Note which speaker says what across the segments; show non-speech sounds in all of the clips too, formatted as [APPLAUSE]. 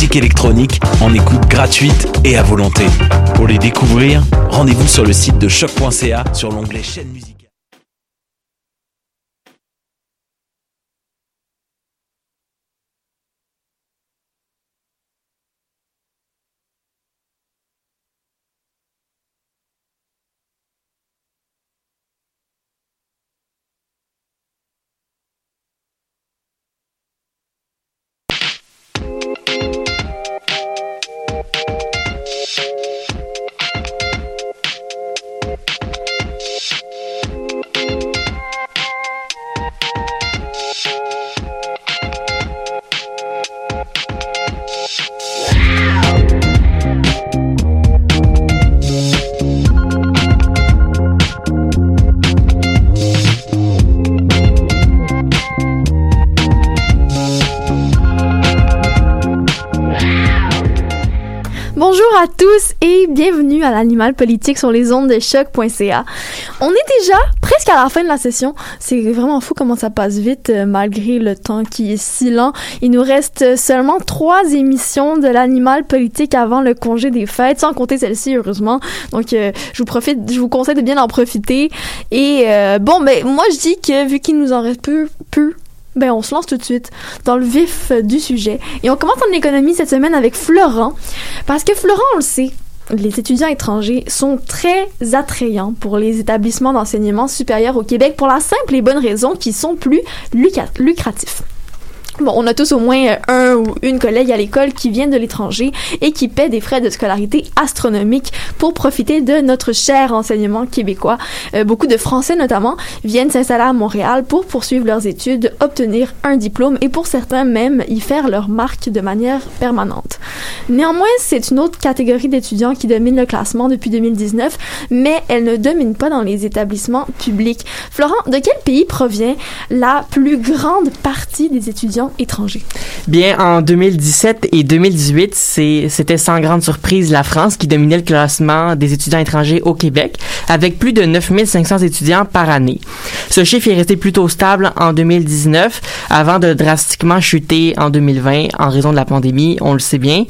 Speaker 1: musique électronique en écoute gratuite et à volonté. Pour les découvrir, rendez-vous sur le site de choc.ca sur l'onglet chaîne musicale.
Speaker 2: L'animal politique sur les ondes de choc.ca. On est déjà presque à la fin de la session. C'est vraiment fou comment ça passe vite euh, malgré le temps qui est si lent. Il nous reste seulement trois émissions de l'animal politique avant le congé des fêtes, sans compter celle-ci heureusement. Donc euh, je vous profite, je vous conseille de bien en profiter. Et euh, bon, ben moi je dis que vu qu'il nous en reste peu, peu ben, on se lance tout de suite dans le vif du sujet. Et on commence en économie cette semaine avec Florent. Parce que Florent, on le sait, les étudiants étrangers sont très attrayants pour les établissements d'enseignement supérieur au Québec pour la simple et bonne raison qu'ils sont plus lucratifs. Bon, on a tous au moins un ou une collègue à l'école qui vient de l'étranger et qui paie des frais de scolarité astronomiques pour profiter de notre cher enseignement québécois. Euh, beaucoup de Français notamment viennent s'installer à Montréal pour poursuivre leurs études, obtenir un diplôme et pour certains même y faire leur marque de manière permanente. Néanmoins, c'est une autre catégorie d'étudiants qui domine le classement depuis 2019, mais elle ne domine pas dans les établissements publics. Florent, de quel pays provient la plus grande partie des étudiants étrangers?
Speaker 3: Bien, en 2017 et 2018, c'était sans grande surprise la France qui dominait le classement des étudiants étrangers au Québec, avec plus de 9500 étudiants par année. Ce chiffre est resté plutôt stable en 2019, avant de drastiquement chuter en 2020 en raison de la pandémie, on le sait bien.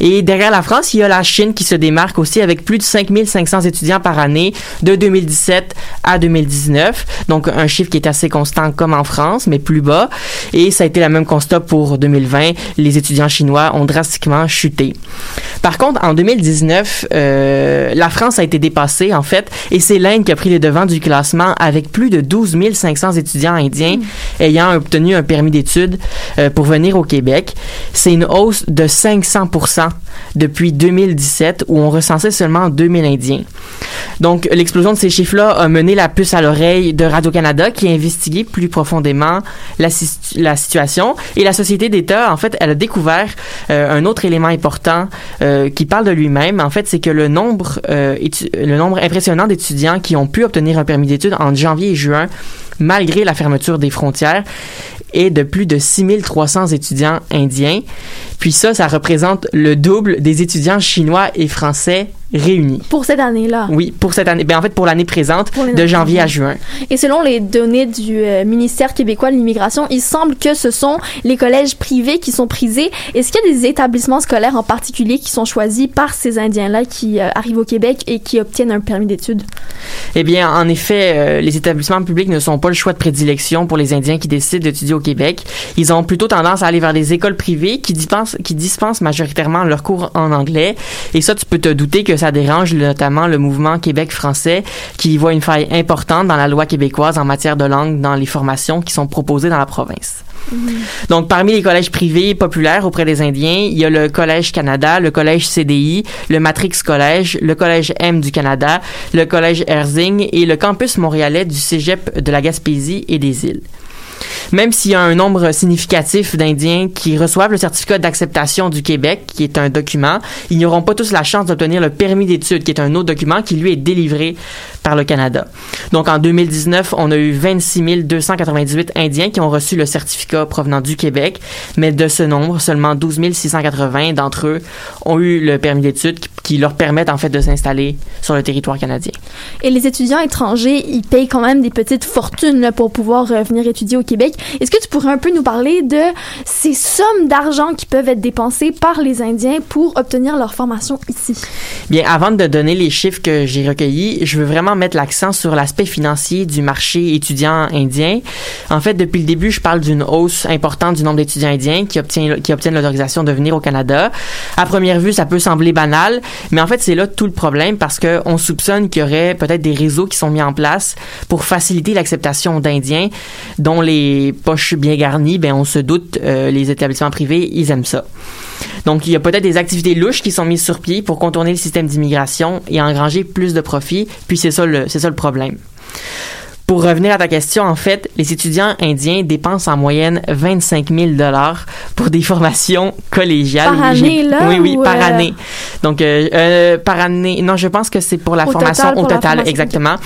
Speaker 3: Et derrière la France, il y a la Chine qui se démarque aussi avec plus de 5500 étudiants par année de 2017 à 2019. Donc, un chiffre qui est assez constant comme en France, mais plus bas. Et ça a été la même constat pour 2020. Les étudiants chinois ont drastiquement chuté. Par contre, en 2019, euh, la France a été dépassée, en fait, et c'est l'Inde qui a pris les devants du classement avec plus de 12 500 étudiants indiens hmm. ayant obtenu un permis d'études euh, pour venir au Québec. C'est une hausse de 500 depuis 2017 où on recensait seulement 2000 Indiens. Donc, l'explosion de ces chiffres-là a mené la puce à l'oreille de Radio-Canada qui a investigué plus profondément la, la situation et la société d'État, en fait, elle a découvert euh, un autre élément important euh, qui parle de lui-même. En fait, c'est que le nombre, euh, le nombre impressionnant d'étudiants qui ont pu obtenir un permis d'études en janvier et juin, malgré la fermeture des frontières, est de plus de 6300 étudiants indiens. Puis ça, ça représente le double des étudiants chinois et français réunis.
Speaker 2: Pour cette année-là.
Speaker 3: Oui, pour cette année. Ben, en fait, pour l'année présente, de janvier à juin.
Speaker 2: Et selon les données du euh, ministère québécois de l'immigration, il semble que ce sont les collèges privés qui sont prisés. Est-ce qu'il y a des établissements scolaires en particulier qui sont choisis par ces Indiens-là qui euh, arrivent au Québec et qui obtiennent un permis d'études?
Speaker 3: Eh bien, en effet, euh, les établissements publics ne sont pas le choix de prédilection pour les Indiens qui décident d'étudier au Québec. Ils ont plutôt tendance à aller vers des écoles privées qui dispensent, qui dispensent majoritairement leurs cours en anglais. Et ça, tu peux te douter que ça dérange notamment le mouvement Québec français qui voit une faille importante dans la loi québécoise en matière de langue dans les formations qui sont proposées dans la province. Mm-hmm. Donc, parmi les collèges privés populaires auprès des Indiens, il y a le Collège Canada, le Collège CDI, le Matrix Collège, le Collège M du Canada, le Collège Herzing et le campus montréalais du Cégep de la Gaspésie et des îles. Même s'il y a un nombre significatif d'Indiens qui reçoivent le certificat d'acceptation du Québec, qui est un document, ils n'auront pas tous la chance d'obtenir le permis d'études, qui est un autre document qui, lui, est délivré par le Canada. Donc, en 2019, on a eu 26 298 Indiens qui ont reçu le certificat provenant du Québec, mais de ce nombre, seulement 12 680 d'entre eux ont eu le permis d'études qui leur permettent en fait de s'installer sur le territoire canadien.
Speaker 2: Et les étudiants étrangers, ils payent quand même des petites fortunes pour pouvoir euh, venir étudier au Québec. Est-ce que tu pourrais un peu nous parler de ces sommes d'argent qui peuvent être dépensées par les Indiens pour obtenir leur formation ici?
Speaker 3: Bien, avant de donner les chiffres que j'ai recueillis, je veux vraiment mettre l'accent sur l'aspect financier du marché étudiant indien. En fait, depuis le début, je parle d'une hausse importante du nombre d'étudiants indiens qui obtiennent, qui obtiennent l'autorisation de venir au Canada. À première vue, ça peut sembler banal, mais en fait, c'est là tout le problème parce qu'on soupçonne qu'il y aurait peut-être des réseaux qui sont mis en place pour faciliter l'acceptation d'Indiens dont les poches bien garnies, ben on se doute, euh, les établissements privés, ils aiment ça. Donc, il y a peut-être des activités louches qui sont mises sur pied pour contourner le système d'immigration et engranger plus de profits. Puis c'est ça c'est ça le problème. Pour revenir à ta question, en fait, les étudiants indiens dépensent en moyenne 25 000 dollars pour des formations collégiales.
Speaker 2: Par année, là?
Speaker 3: Oui, oui,
Speaker 2: ou,
Speaker 3: par
Speaker 2: euh,
Speaker 3: année. Donc, euh, euh, par année. Non, je pense que c'est pour la
Speaker 2: Au
Speaker 3: formation
Speaker 2: total,
Speaker 3: au total,
Speaker 2: formation,
Speaker 3: exactement.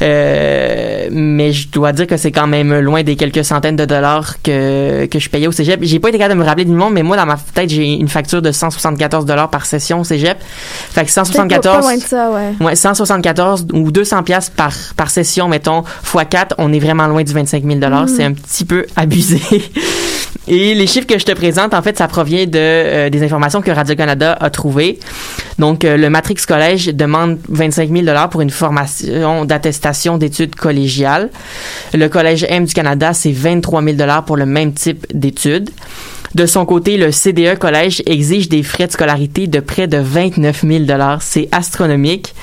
Speaker 3: Mais je dois dire que c'est quand même loin des quelques centaines de dollars que, que je payais au cégep. J'ai pas été capable de me rappeler du nom, mais moi, dans ma tête, j'ai une facture de 174 dollars par session au cégep. Fait que
Speaker 2: Peut-être pas-
Speaker 3: 174.
Speaker 2: Pas loin de ça, ouais.
Speaker 3: Ouais, 174 ou 200 pièces par par session, mettons, x 4, on est vraiment loin du 25 000
Speaker 2: Mm.
Speaker 3: C'est un petit peu abusé. [LAUGHS] Et les chiffres que je te présente, en fait, ça provient de euh, des informations que Radio-Canada a trouvées. Donc, euh, le Matrix Collège demande 25 000 pour une formation d'attestation d'études collégiales. Le Collège M du Canada, c'est 23 000 pour le même type d'études. De son côté, le CDE Collège exige des frais de scolarité de près de 29 000 C'est astronomique.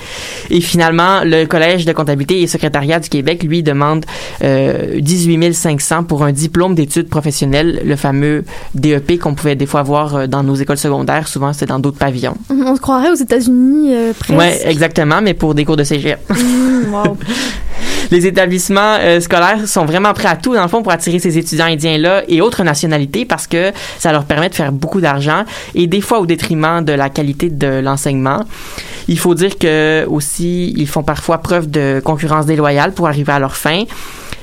Speaker 3: Et finalement, le Collège de comptabilité et secrétariat du Québec, lui, demande euh, 18 500 pour un diplôme d'études professionnelles, le fameux DEP qu'on pouvait des fois voir euh, dans nos écoles secondaires. Souvent, c'est dans d'autres pavillons. [LAUGHS]
Speaker 2: On se croirait aux États-Unis euh, presque.
Speaker 3: Ouais, exactement, mais pour des cours de cégep.
Speaker 2: Mm, wow. [LAUGHS]
Speaker 3: Les établissements euh, scolaires sont vraiment prêts à tout, dans le fond, pour attirer ces étudiants indiens-là et autres nationalités parce que ça leur permet de faire beaucoup d'argent et des fois au détriment de la qualité de l'enseignement. Il faut dire que aussi, ils font parfois preuve de concurrence déloyale pour arriver à leur fin.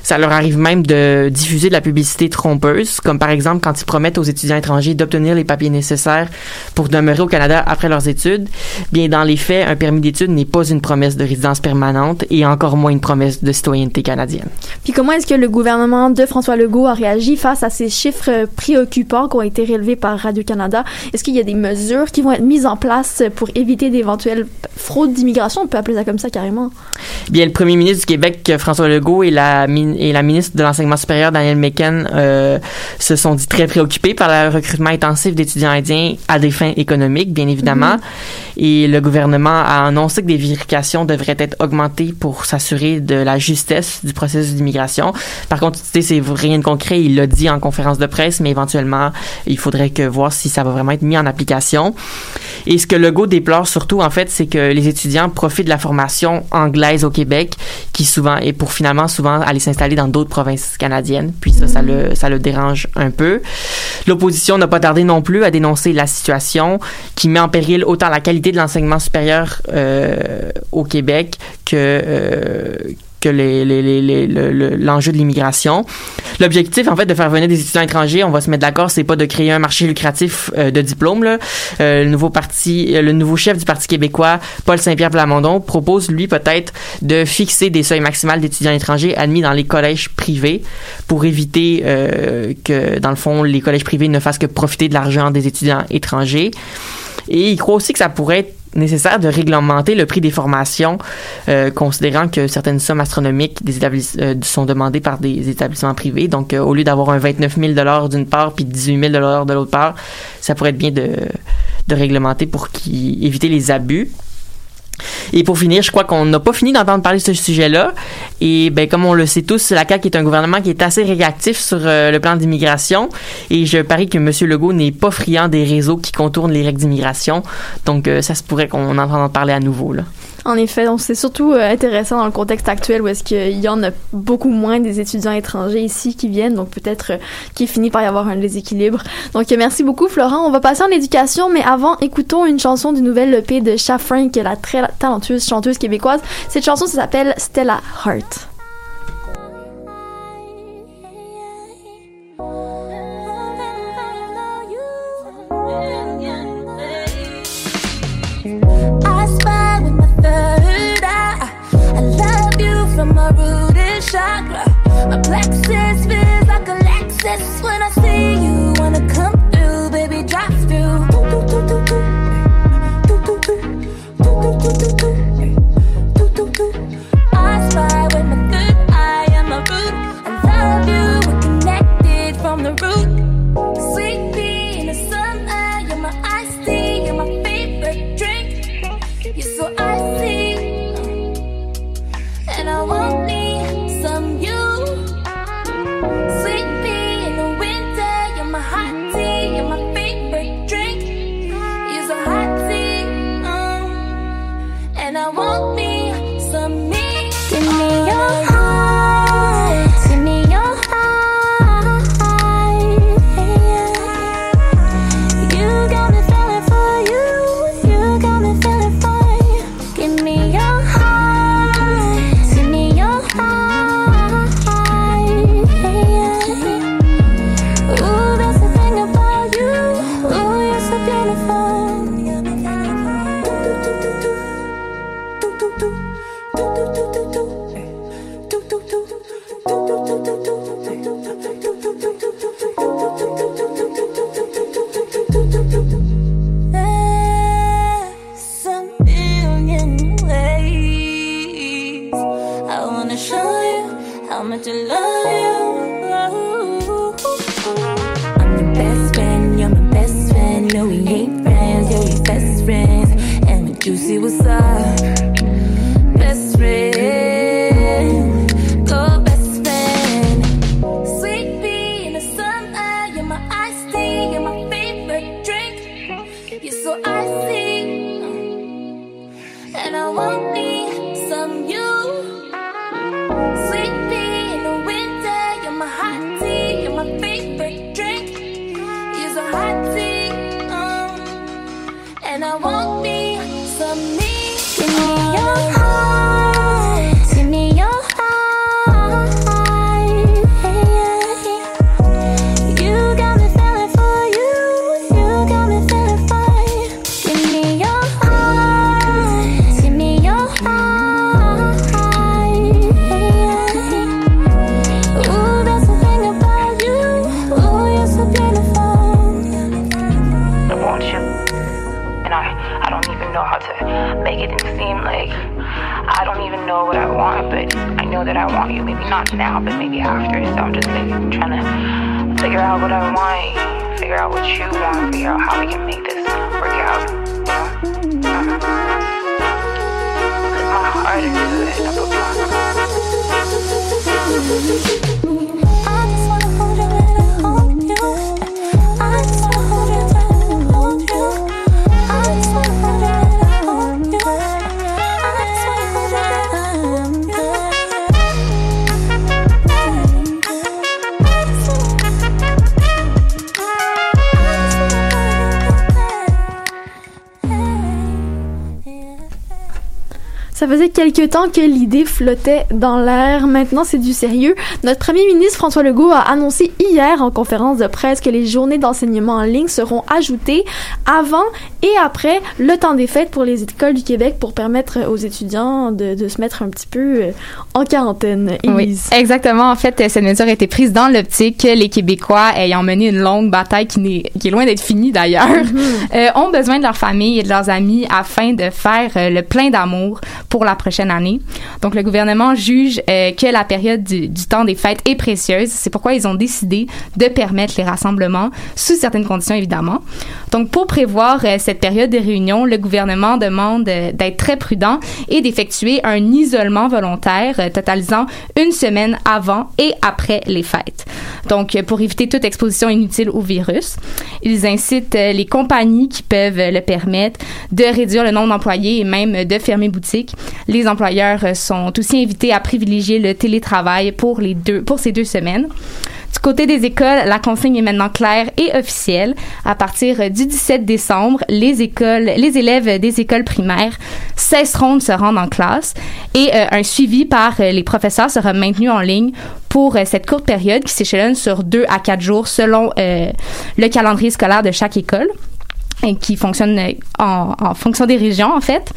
Speaker 3: Ça leur arrive même de diffuser de la publicité trompeuse, comme par exemple quand ils promettent aux étudiants étrangers d'obtenir les papiers nécessaires pour demeurer au Canada après leurs études. Bien, dans les faits, un permis d'études n'est pas une promesse de résidence permanente et encore moins une promesse de citoyenneté canadienne.
Speaker 2: Puis comment est-ce que le gouvernement de François Legault a réagi face à ces chiffres préoccupants qui ont été relevés par Radio-Canada? Est-ce qu'il y a des mesures qui vont être mises en place pour éviter d'éventuelles fraudes d'immigration? On peut appeler ça comme ça carrément.
Speaker 3: Bien, le premier ministre du Québec, François Legault, et la, et la ministre de l'Enseignement supérieur, Daniel Mécan, euh, se sont dit très préoccupés par le recrutement intensif d'étudiants indiens à des fins économiques, bien évidemment. Et le gouvernement a annoncé que des vérifications devraient être augmentées pour s'assurer de la justesse du processus d'immigration. Par contre, tu sais, c'est rien de concret. Il l'a dit en conférence de presse, mais éventuellement, il faudrait que voir si ça va vraiment être mis en application. Et ce que Legault déplore surtout, en fait, c'est que les étudiants profitent de la formation anglaise au Québec, qui souvent est pour finalement souvent aller s'installer dans d'autres provinces canadiennes. Puis ça, ça le, ça le dérange un peu. L'opposition n'a pas tardé non plus à dénoncer la situation qui met en péril autant la qualité de l'enseignement supérieur euh, au Québec que euh, que l'enjeu de l'immigration. L'objectif, en fait, de faire venir des étudiants étrangers, on va se mettre d'accord, c'est pas de créer un marché lucratif euh, de diplômes. Le nouveau parti, le nouveau chef du Parti québécois, Paul Saint-Pierre Plamondon, propose lui peut-être de fixer des seuils maximales d'étudiants étrangers admis dans les collèges privés pour éviter que, dans le fond, les collèges privés ne fassent que profiter de l'argent des étudiants étrangers. Et il croit aussi que ça pourrait être nécessaire de réglementer le prix des formations, euh, considérant que certaines sommes astronomiques euh, sont demandées par des établissements privés. Donc, euh, au lieu d'avoir un 29 000 d'une part puis 18 000 de l'autre part, ça pourrait être bien de, réglementer pour éviter les abus. Et pour finir, je crois qu'on n'a pas fini d'entendre parler de ce sujet-là. Et ben, comme on le sait tous, la CAQ est un gouvernement qui est assez réactif sur euh, le plan d'immigration. Et je parie que M. Legault n'est pas friand des réseaux qui contournent les règles d'immigration. Donc, euh, ça se pourrait qu'on entende parler à nouveau.
Speaker 2: En effet, donc c'est surtout euh, intéressant dans le contexte actuel où est-ce qu'il y en a beaucoup moins des étudiants étrangers ici qui viennent, donc peut-être euh, qu'il finit par y avoir un déséquilibre. Donc merci beaucoup Florent. On va passer en éducation, mais avant, écoutons une chanson du nouvel EP de Chafrin, qui est la très talentueuse chanteuse québécoise. Cette chanson s'appelle Stella Heart.
Speaker 4: rooted chakra. My plexus feels like a Lexus when I see you.
Speaker 2: Ça faisait quelque temps que l'idée flottait dans l'air. Maintenant, c'est du sérieux. Notre premier ministre François Legault a annoncé hier en conférence de presse que les journées d'enseignement en ligne seront ajoutées avant et après le temps des fêtes pour les écoles du Québec pour permettre aux étudiants de, de se mettre un petit peu euh, en quarantaine.
Speaker 5: Oui, exactement. En fait, cette mesure a été prise dans l'optique que les Québécois ayant mené une longue bataille qui, est, qui est loin d'être finie d'ailleurs, mm-hmm. euh, ont besoin de leur famille et de leurs amis afin de faire euh, le plein d'amour pour la prochaine année. Donc, le gouvernement juge euh, que la période du, temps des fêtes est précieuse. C'est pourquoi ils ont décidé de permettre les rassemblements sous certaines conditions, évidemment. Donc, pour prévoir euh, cette période de réunion, le gouvernement demande euh, d'être très prudent et d'effectuer un isolement volontaire totalisant une semaine avant et après les fêtes. Donc, pour éviter toute exposition inutile au virus, ils incitent les compagnies qui peuvent le permettre de réduire le nombre d'employés et même de fermer boutique. Les employeurs euh, sont aussi invités à privilégier le télétravail pour les deux, pour ces deux semaines. Du côté des écoles, la consigne est maintenant claire et officielle. À partir du 17 décembre, les écoles, les élèves des écoles primaires cesseront de se rendre en classe et euh, un suivi par euh, les professeurs sera maintenu en ligne pour cette courte période qui s'échelonne sur deux à quatre jours selon le calendrier scolaire de chaque école et qui fonctionne en fonction des régions en fait.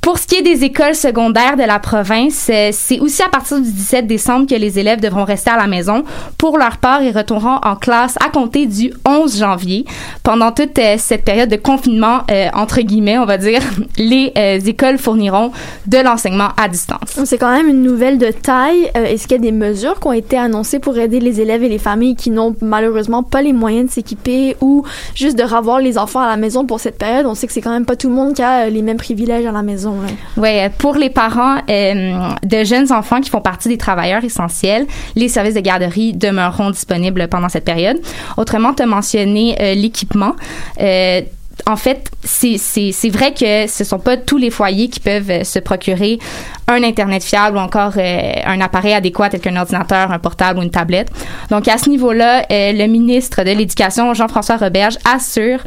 Speaker 5: Pour ce qui est des écoles secondaires de la province, euh, c'est aussi à partir du 17 décembre que les élèves devront rester à la maison. Pour leur part, ils retourneront en classe à compter du 11 janvier. Pendant toute euh, cette période de confinement, euh, entre guillemets, on va dire, [LAUGHS] les écoles fourniront de l'enseignement à distance.
Speaker 2: C'est quand même une nouvelle de taille. Est-ce qu'il y a des mesures qui ont été annoncées pour aider les élèves et les familles qui n'ont malheureusement pas les moyens de s'équiper ou juste de revoir les enfants à la maison pour cette période? On sait que c'est quand même pas tout le monde qui a les mêmes privilèges à la maison.
Speaker 5: Oui, pour les parents euh, de jeunes enfants qui font partie des travailleurs essentiels, les services de garderie demeureront disponibles pendant cette période. Autrement, tu as mentionné euh, l'équipement. Euh, en fait, c'est vrai que ce sont pas tous les foyers qui peuvent se procurer un Internet fiable ou encore un appareil adéquat tel qu'un ordinateur, un portable ou une tablette. Donc, à ce niveau-là, le ministre de l'Éducation, Jean-François Roberge, assure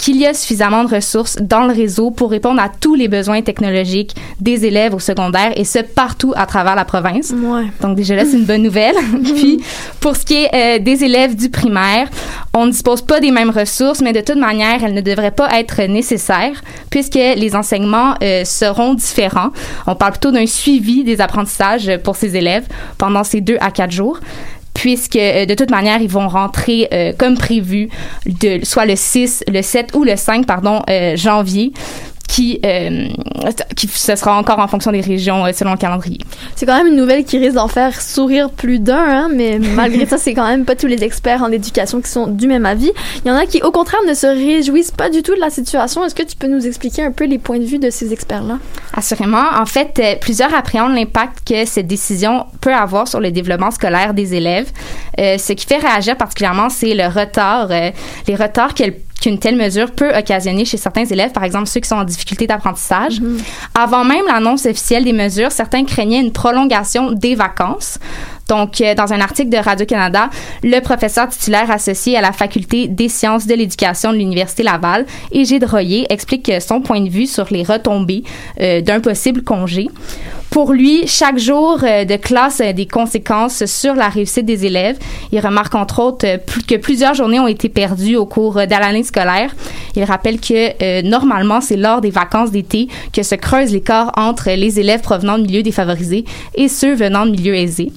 Speaker 5: qu'il y a suffisamment de ressources dans le réseau pour répondre à tous les besoins technologiques des élèves au secondaire et ce partout à travers la province.
Speaker 2: Ouais.
Speaker 5: Donc déjà là, c'est une bonne nouvelle. [LAUGHS] [LAUGHS] Puis pour ce qui est euh, des élèves du primaire, on ne dispose pas des mêmes ressources, mais de toute manière, elles ne devraient pas être nécessaires puisque les enseignements euh, seront différents. On parle plutôt d'un suivi des apprentissages pour ces élèves pendant ces deux à quatre jours puisque euh, de toute manière, ils vont rentrer euh, comme prévu, de, soit le 6, le 7 ou le 5, pardon, euh, janvier qui, euh, qui ce sera encore en fonction des régions euh, selon le calendrier.
Speaker 2: C'est quand même une nouvelle qui risque d'en faire sourire plus d'un, hein, mais [LAUGHS] malgré ça, c'est quand même pas tous les experts en éducation qui sont du même avis. Il y en a qui, au contraire, ne se réjouissent pas du tout de la situation. Est-ce que tu peux nous expliquer un peu les points de vue de ces experts-là?
Speaker 5: Assurément. En fait, euh, plusieurs appréhendent l'impact que cette décision peut avoir sur le développement scolaire des élèves. Euh, ce qui fait réagir particulièrement, c'est le retard, euh, les retards qu'elle qu'une telle mesure peut occasionner chez certains élèves, par exemple ceux qui sont en difficulté d'apprentissage. Mm-hmm. Avant même l'annonce officielle des mesures, certains craignaient une prolongation des vacances. Donc, euh, dans un article de Radio-Canada, le professeur titulaire associé à la faculté des sciences de l'éducation de l'Université Laval, Égide Royer, explique son point de vue sur les retombées euh, d'un possible congé. Pour lui, chaque jour euh, de classe a des conséquences sur la réussite des élèves. Il remarque entre autres euh, que plusieurs journées ont été perdues au cours de l'année scolaire. Il rappelle que euh, normalement, c'est lors des vacances d'été que se creuse l'écart entre les élèves provenant de milieux défavorisés et ceux venant de milieux aisés.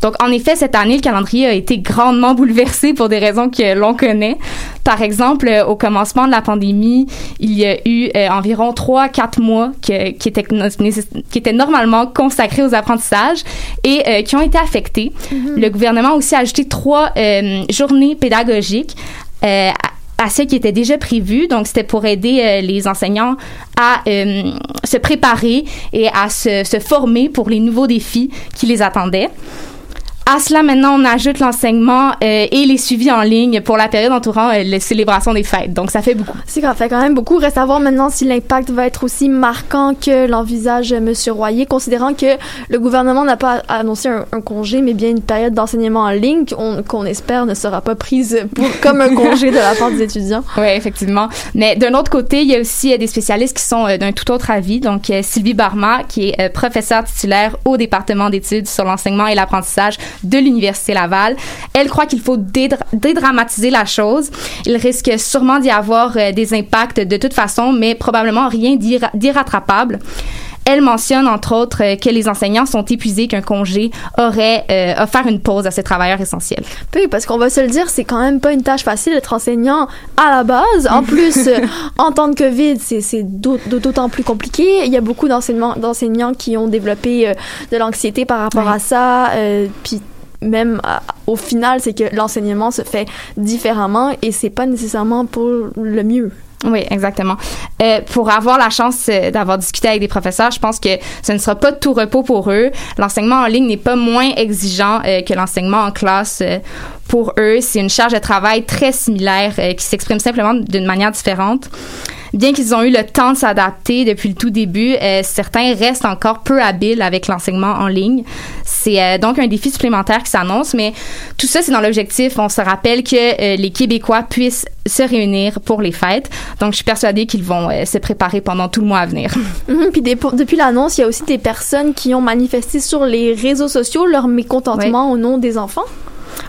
Speaker 5: Donc, en effet, cette année, le calendrier a été grandement [LAUGHS] bouleversé pour des raisons que l'on connaît. Par exemple, au commencement de la pandémie, il y a eu environ 3-4 mois qui, étaient, qui étaient normalement consacrés aux apprentissages et euh, qui ont été affectés. Mm-hmm. Le gouvernement a aussi ajouté trois euh, journées pédagogiques euh, à celles qui étaient déjà prévues. Donc, c'était pour aider les enseignants à se préparer et à se, se, former pour les nouveaux défis qui les attendaient. À cela, maintenant, on ajoute l'enseignement euh, et les suivis en ligne pour la période entourant euh, les célébrations des fêtes. Donc, ça fait beaucoup.
Speaker 2: C'est ça fait quand même beaucoup. Reste à voir maintenant si l'impact va être aussi marquant que l'envisage M. Royer, considérant que le gouvernement n'a pas annoncé un, congé, mais bien une période d'enseignement en ligne qu'on espère ne sera pas prise pour, [LAUGHS] comme un congé de la part des étudiants.
Speaker 5: Oui, effectivement. Mais d'un autre côté, il y a aussi euh, des spécialistes qui sont d'un tout autre avis. Donc, Sylvie Barma, qui est professeure titulaire au département d'études sur l'enseignement et l'apprentissage de l'Université Laval. Elle croit qu'il faut dédramatiser la chose. Il risque sûrement d'y avoir euh, des impacts de toute façon, mais probablement rien d'irrattrapable. Elle mentionne, entre autres, euh, que les enseignants sont épuisés, qu'un congé aurait euh, offert une pause à ces travailleurs essentiels.
Speaker 2: Oui, parce qu'on va se le dire, c'est quand même pas une tâche facile d'être enseignant à la base. En [LAUGHS] plus, en temps de COVID, c'est d'autant plus compliqué. Il y a beaucoup d'enseignants qui ont développé de l'anxiété par rapport à ça. Puis même au final, c'est que l'enseignement se fait différemment et c'est pas nécessairement pour le mieux.
Speaker 5: Oui, exactement. Euh, pour avoir la chance euh, d'avoir discuté avec des professeurs, je pense que ce ne sera pas tout repos pour eux. L'enseignement en ligne n'est pas moins exigeant euh, que l'enseignement en classe pour eux. C'est une charge de travail très similaire qui s'exprime simplement d'une manière différente. Bien qu'ils ont eu le temps de s'adapter depuis le tout début, euh, certains restent encore peu habiles avec l'enseignement en ligne. C'est euh, donc un défi supplémentaire qui s'annonce, mais tout ça, c'est dans l'objectif. On se rappelle que euh, les Québécois puissent se réunir pour les fêtes. Donc, je suis persuadée qu'ils vont se préparer pendant tout le mois à venir. [LAUGHS]
Speaker 2: Mhm, puis depuis l'annonce, il y a aussi des personnes qui ont manifesté sur les réseaux sociaux leur mécontentement au nom des enfants.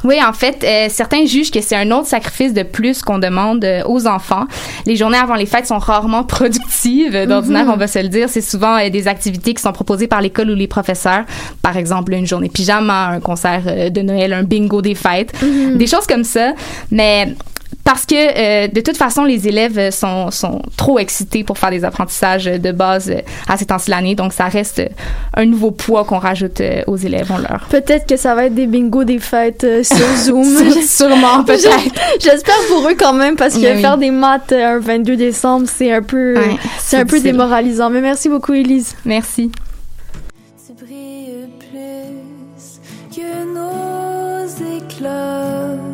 Speaker 5: Oui, en fait, euh, certains jugent que c'est un autre sacrifice de plus qu'on demande euh, aux enfants. Les journées avant les fêtes sont rarement [LAUGHS] productives. Euh, D'ordinaire,
Speaker 2: Mhm.
Speaker 5: on va se le dire. C'est souvent euh, des activités qui sont proposées par l'école ou les professeurs. Par exemple, une journée pyjama, un concert de Noël, un bingo des fêtes.
Speaker 2: Mhm.
Speaker 5: Des choses comme ça. Mais parce que euh, de toute façon, les élèves sont, sont trop excités pour faire des apprentissages de base euh, à ces temps-ci l'année. Donc, ça reste un nouveau poids qu'on rajoute euh, aux élèves. On leur...
Speaker 2: Peut-être que ça va être des bingos des fêtes euh, sur [LAUGHS] Zoom.
Speaker 5: Sûrement, peut-être.
Speaker 2: J'espère pour eux quand même parce que
Speaker 5: oui.
Speaker 2: faire des maths un 22 décembre, c'est un peu
Speaker 5: Ouais,
Speaker 2: c'est un peu démoralisant. Mais merci beaucoup Elise.
Speaker 5: Merci.
Speaker 4: Plus que nos éclats.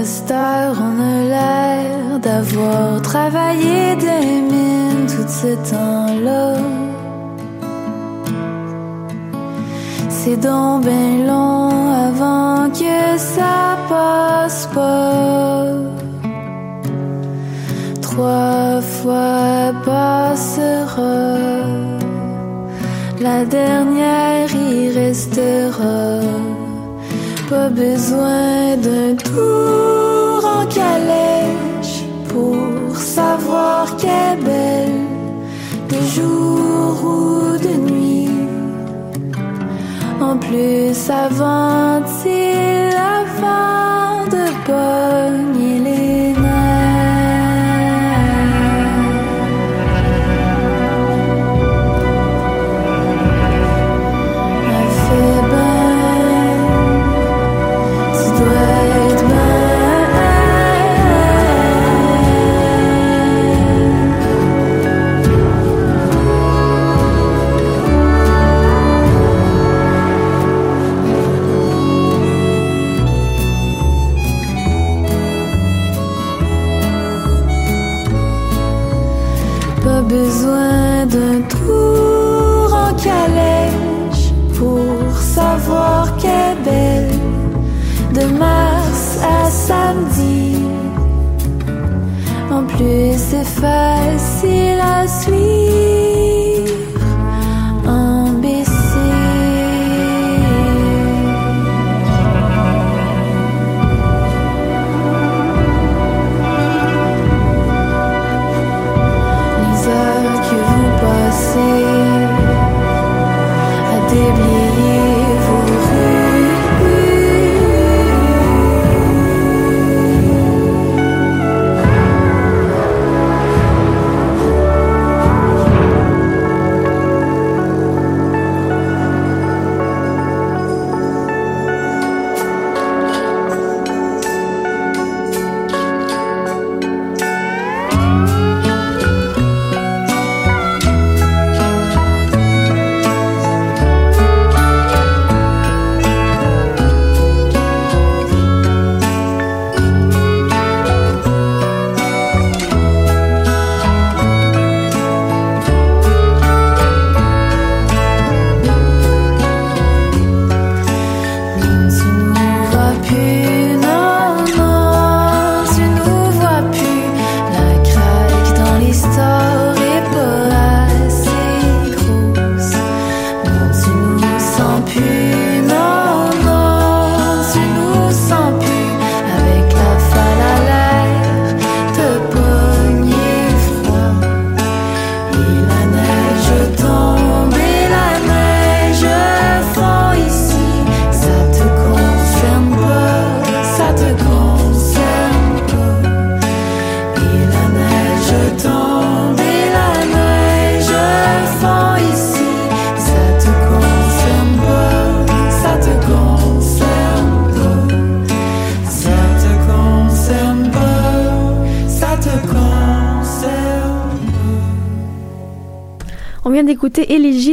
Speaker 4: On a l'air d'avoir travaillé des mines tout ce temps-là. C'est donc bien long avant que ça passe pas. Trois fois passera, la dernière y restera. Pas besoin d'un tour belle, de jour ou de nuit. En plus, ça ventile avant de pogner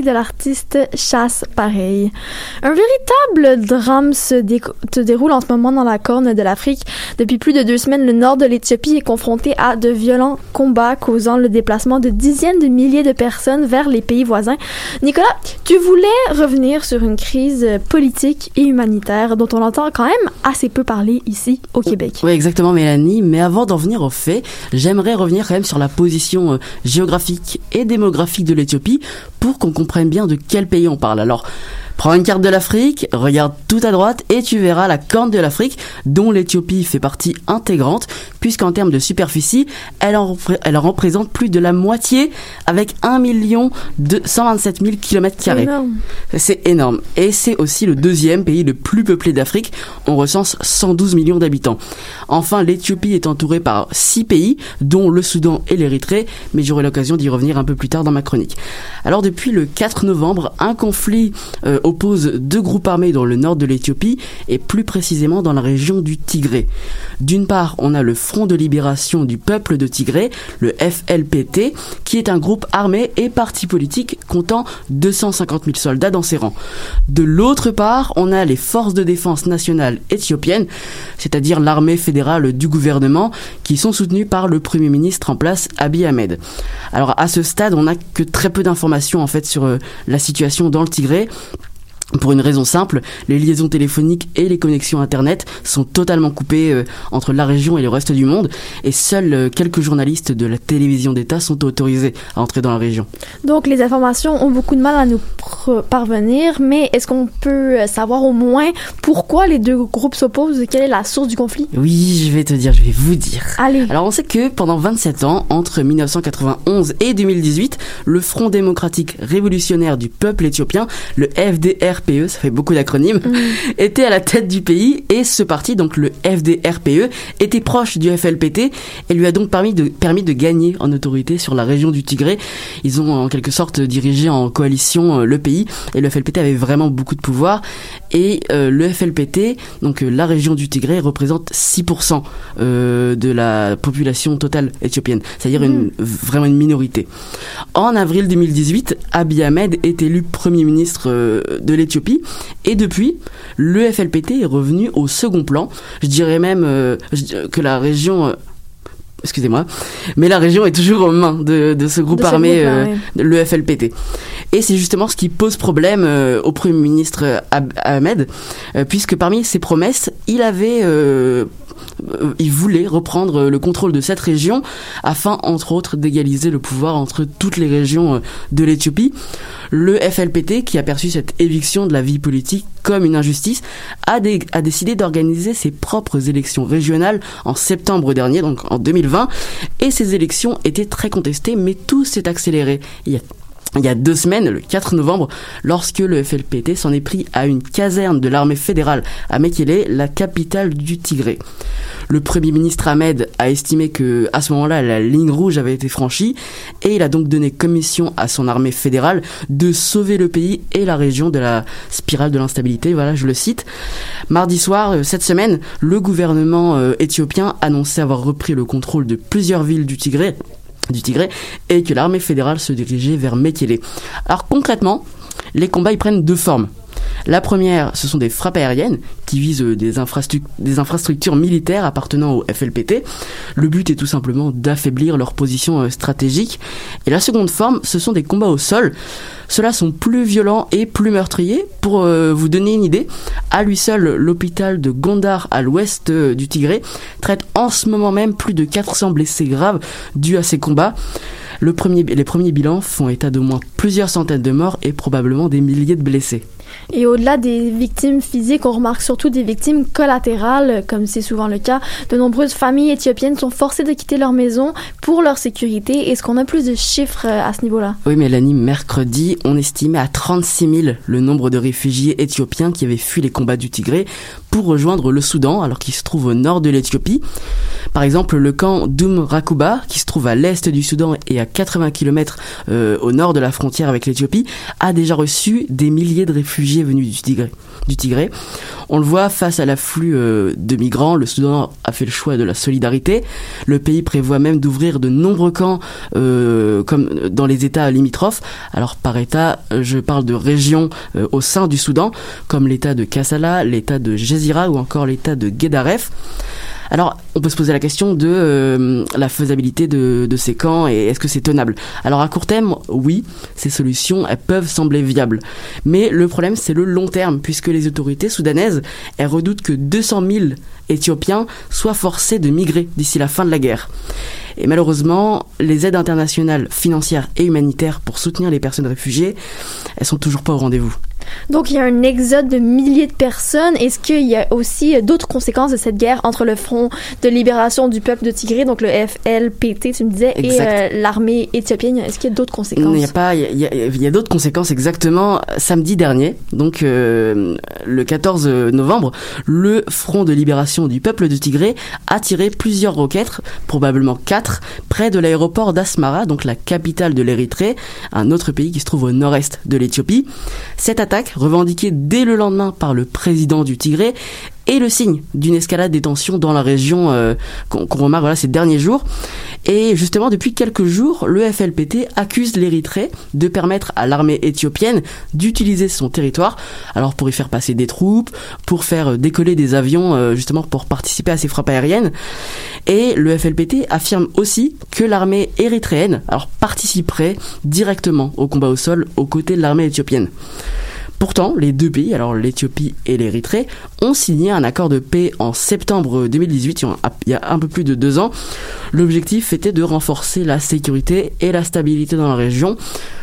Speaker 4: de
Speaker 2: l'artiste Chasse Pareil. Un véritable drame se, se déroule en ce moment dans la corne de l'Afrique. Depuis plus de deux semaines, le nord de l'Éthiopie est confronté à de violents combats causant le déplacement de dizaines de milliers de personnes vers les pays voisins. Nicolas, tu voulais revenir sur une crise politique et humanitaire dont on entend quand même assez peu parler ici au Québec.
Speaker 6: Oui, exactement, Mélanie. Mais avant d'en venir aux faits, j'aimerais revenir quand même sur la position euh, géographique et démographique de l'Éthiopie pour qu'on comprenne bien de quel pays on parle. Alors, Prends une carte de l'Afrique, regarde tout à droite et tu verras la corne de l'Afrique dont l'Éthiopie fait partie intégrante puisqu'en termes de superficie, elle en, elle en représente plus de la moitié avec 1 million de 127 000 km carrés. C'est énorme. Et c'est aussi le deuxième pays le plus peuplé d'Afrique. On recense 112 millions d'habitants. Enfin, l'Éthiopie est entourée par six pays, dont le Soudan et l'Érythrée, mais j'aurai l'occasion d'y revenir un peu plus tard dans ma chronique. Alors depuis le 4 novembre, un conflit euh, oppose deux groupes armés dans le nord de l'Éthiopie et plus précisément dans la région du Tigré. D'une part, on a le Front de libération du peuple de Tigré, le FLPT, qui est un groupe armé et parti politique comptant 250 000 soldats dans ses rangs. De l'autre part, on a les forces de défense nationales éthiopiennes, c'est-à-dire l'armée fédérale du gouvernement, qui sont soutenues par le premier ministre en place, Abiy Ahmed. Alors à ce stade, on n'a que très peu d'informations en fait sur euh, la situation dans le Tigré. Pour une raison simple, les liaisons téléphoniques et les connexions Internet sont totalement coupées euh, entre la région et le reste du monde, et seuls euh, quelques journalistes de la télévision d'État sont autorisés à entrer dans la région.
Speaker 2: Donc, les informations ont beaucoup de mal à nous parvenir, mais est-ce qu'on peut euh, savoir au moins pourquoi les deux groupes s'opposent? Quelle est la source du conflit?
Speaker 6: Oui, je vais te dire, je vais vous dire.
Speaker 2: Allez.
Speaker 6: Alors on sait que pendant 27 ans, entre 1991 et 2018, le Front démocratique révolutionnaire du peuple éthiopien, le FDRPE, E, ça fait beaucoup d'acronymes, était à la tête du pays et ce parti, donc le FDRPE, était proche du FLPT et lui a donc permis de, permis de gagner en autorité sur la région du Tigré. Ils ont en quelque sorte dirigé en coalition euh, le pays et le FLPT avait vraiment beaucoup de pouvoir et euh, le FLPT, donc euh, la région du Tigré, représente 6% euh, de la population totale éthiopienne, c'est-à-dire une, vraiment une minorité. En avril 2018, Abiy Ahmed est élu Premier ministre de l'Éthiopie et depuis, le FLPT est revenu au second plan. Je dirais même que la région... Excusez-moi, mais la région est toujours aux mains de, de ce groupe
Speaker 2: De ce
Speaker 6: armé, euh,
Speaker 2: ouais.
Speaker 6: le FLPT. Et c'est justement ce qui pose problème euh, au Premier ministre Ahmed, euh, puisque parmi ses promesses, il avait, il voulait reprendre euh, le contrôle de cette région afin, entre autres, d'égaliser le pouvoir entre toutes les régions euh, de l'Éthiopie. Le FLPT, qui a perçu cette éviction de la vie politique comme une injustice, a décidé d'organiser ses propres élections régionales en septembre dernier, donc en 2020. Et ces élections étaient très contestées, mais tout s'est accéléré. Il y a il y a deux semaines, le 4 novembre, lorsque le FLPT s'en est pris à une caserne de l'armée fédérale à Mekele, la capitale du Tigré. Le premier ministre Ahmed a estimé que, à ce moment-là, la ligne rouge avait été franchie et il a donc donné commission à son armée fédérale de sauver le pays et la région de la spirale de l'instabilité. Voilà, je le cite. Mardi soir, euh, cette semaine, le gouvernement euh, éthiopien annonçait avoir repris le contrôle de plusieurs villes du Tigré du Tigré et que l'armée fédérale se dirigeait vers Mekele. Alors concrètement, les combats y prennent deux formes. La première, ce sont des frappes aériennes qui visent euh, des, infrastruc- des infrastructures militaires appartenant au FLPT. Le but est tout simplement d'affaiblir leur position euh, stratégique. Et la seconde forme, ce sont des combats au sol. Ceux-là sont plus violents et plus meurtriers. Pour euh, vous donner une idée, à lui seul, l'hôpital de Gondar à l'ouest euh, du Tigré traite en ce moment même plus de 400 blessés graves dus à ces combats. Les premiers bilans font état d'au moins plusieurs centaines de morts et probablement des milliers de blessés.
Speaker 2: Et au-delà des victimes physiques, on remarque surtout des victimes collatérales, comme c'est souvent le cas. De nombreuses familles éthiopiennes sont forcées de quitter leur maison pour leur sécurité. Est-ce qu'on a plus de chiffres euh, à ce niveau-là?
Speaker 6: Oui, Mélanie, mercredi, on estimait à 36 000 le nombre de réfugiés éthiopiens qui avaient fui les combats du Tigré pour rejoindre le Soudan, alors qu'il se trouve au nord de l'Éthiopie. Par exemple, le camp Doum Rakuba, qui se trouve à l'est du Soudan et à 80 km euh, au nord de la frontière avec l'Éthiopie, a déjà reçu des milliers de réfugiés venus du Tigré. On le voit face à l'afflux euh, de migrants, le Soudan a fait le choix de la solidarité. Le pays prévoit même d'ouvrir de nombreux camps euh, comme dans les États limitrophes. Alors par État, je parle de régions euh, au sein du Soudan, comme l'État de Kassala, l'État de Jezira ou encore l'État de Guédaref. Alors, on peut se poser la question de euh, la faisabilité de, de ces camps et est-ce que c'est tenable? Alors, à court terme, oui, ces solutions, elles peuvent sembler viables. Mais le problème, c'est le long terme, puisque les autorités soudanaises, elles redoutent que 200 000 Éthiopiens soient forcés de migrer d'ici la fin de la guerre. Et malheureusement, les aides internationales financières et humanitaires pour soutenir les personnes réfugiées, elles sont toujours pas au rendez-vous.
Speaker 2: Donc, il y a un exode de milliers de personnes. Est-ce qu'il y a aussi euh, d'autres conséquences de cette guerre entre le Front de libération du peuple de Tigré, donc le FLPT, tu me disais,
Speaker 6: Exact.
Speaker 2: et euh, l'armée éthiopienne? Est-ce qu'il y a d'autres conséquences?
Speaker 6: Il n'y a pas, il y a, il y a- il y a d'autres conséquences exactement. Samedi dernier, donc euh, le 14 novembre, le Front de libération du peuple de Tigré a tiré plusieurs roquettes, probablement quatre, près de l'aéroport d'Asmara, donc la capitale de l'Érythrée, un autre pays qui se trouve au nord-est de l'Éthiopie. Cette attaque, revendiquée dès le lendemain par le président du Tigré, est le signe d'une escalade des tensions dans la région euh, qu'on qu'on remarque voilà, ces derniers jours. Et justement, depuis quelques jours, le FLPT accuse l'Érythrée de permettre à l'armée éthiopienne d'utiliser son territoire, alors pour y faire passer des troupes, pour faire euh, décoller des avions, euh, justement pour participer à ces frappes aériennes. Et le FLPT affirme aussi que l'armée érythréenne alors participerait directement au combat au sol aux côtés de l'armée éthiopienne. Pourtant, les deux pays, alors l'Éthiopie et l'Érythrée, ont signé un accord de paix en septembre 2018, il y a- un peu plus de deux ans. L'objectif était de renforcer la sécurité et la stabilité dans la région.